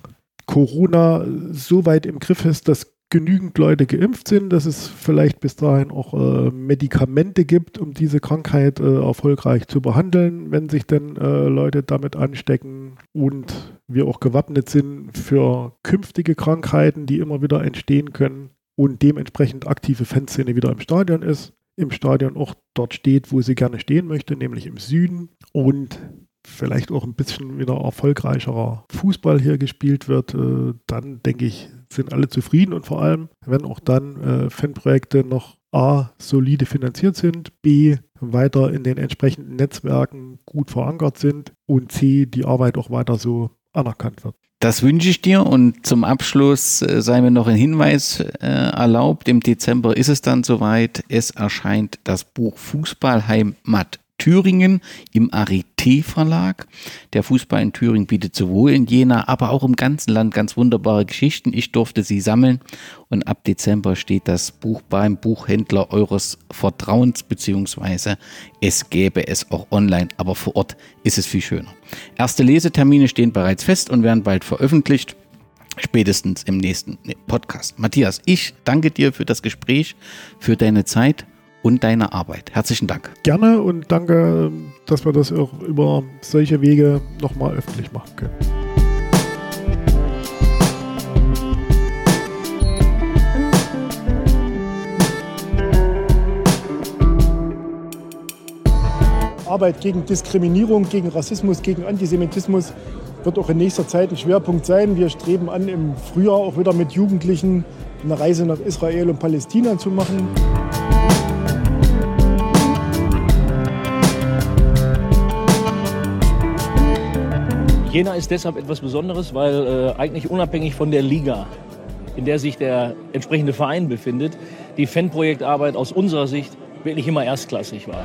Corona so weit im Griff ist, dass genügend Leute geimpft sind, dass es vielleicht bis dahin auch äh, Medikamente gibt, um diese Krankheit äh, erfolgreich zu behandeln, wenn sich denn äh, Leute damit anstecken und wir auch gewappnet sind für künftige Krankheiten, die immer wieder entstehen können und dementsprechend aktive Fanszene wieder im Stadion ist im Stadion auch dort steht, wo sie gerne stehen möchte, nämlich im Süden und vielleicht auch ein bisschen wieder erfolgreicherer Fußball hier gespielt wird, äh, dann denke ich, sind alle zufrieden und vor allem, wenn auch dann äh, Fanprojekte noch A, solide finanziert sind, B, weiter in den entsprechenden Netzwerken gut verankert sind und C, die Arbeit auch weiter so anerkannt wird. Das wünsche ich dir und zum Abschluss äh, sei mir noch ein Hinweis äh, erlaubt. Im Dezember ist es dann soweit. Es erscheint das Buch Fußballheimat Thüringen im Arité Verlag. Der Fußball in Thüringen bietet sowohl in Jena, aber auch im ganzen Land ganz wunderbare Geschichten. Ich durfte sie sammeln und ab Dezember steht das Buch beim Buchhändler eures Vertrauens, beziehungsweise es gäbe es auch online, aber vor Ort ist es viel schöner. Erste Lesetermine stehen bereits fest und werden bald veröffentlicht spätestens im nächsten Podcast. Matthias, ich danke dir für das Gespräch, für deine Zeit und deiner Arbeit. Herzlichen Dank. Gerne und danke, dass wir das auch über solche Wege nochmal öffentlich machen können. Arbeit gegen Diskriminierung, gegen Rassismus, gegen Antisemitismus wird auch in nächster Zeit ein Schwerpunkt sein. Wir streben an, im Frühjahr auch wieder mit Jugendlichen eine Reise nach Israel und Palästina zu machen. Jena ist deshalb etwas Besonderes, weil äh, eigentlich unabhängig von der Liga, in der sich der entsprechende Verein befindet, die Fanprojektarbeit aus unserer Sicht wirklich immer erstklassig war.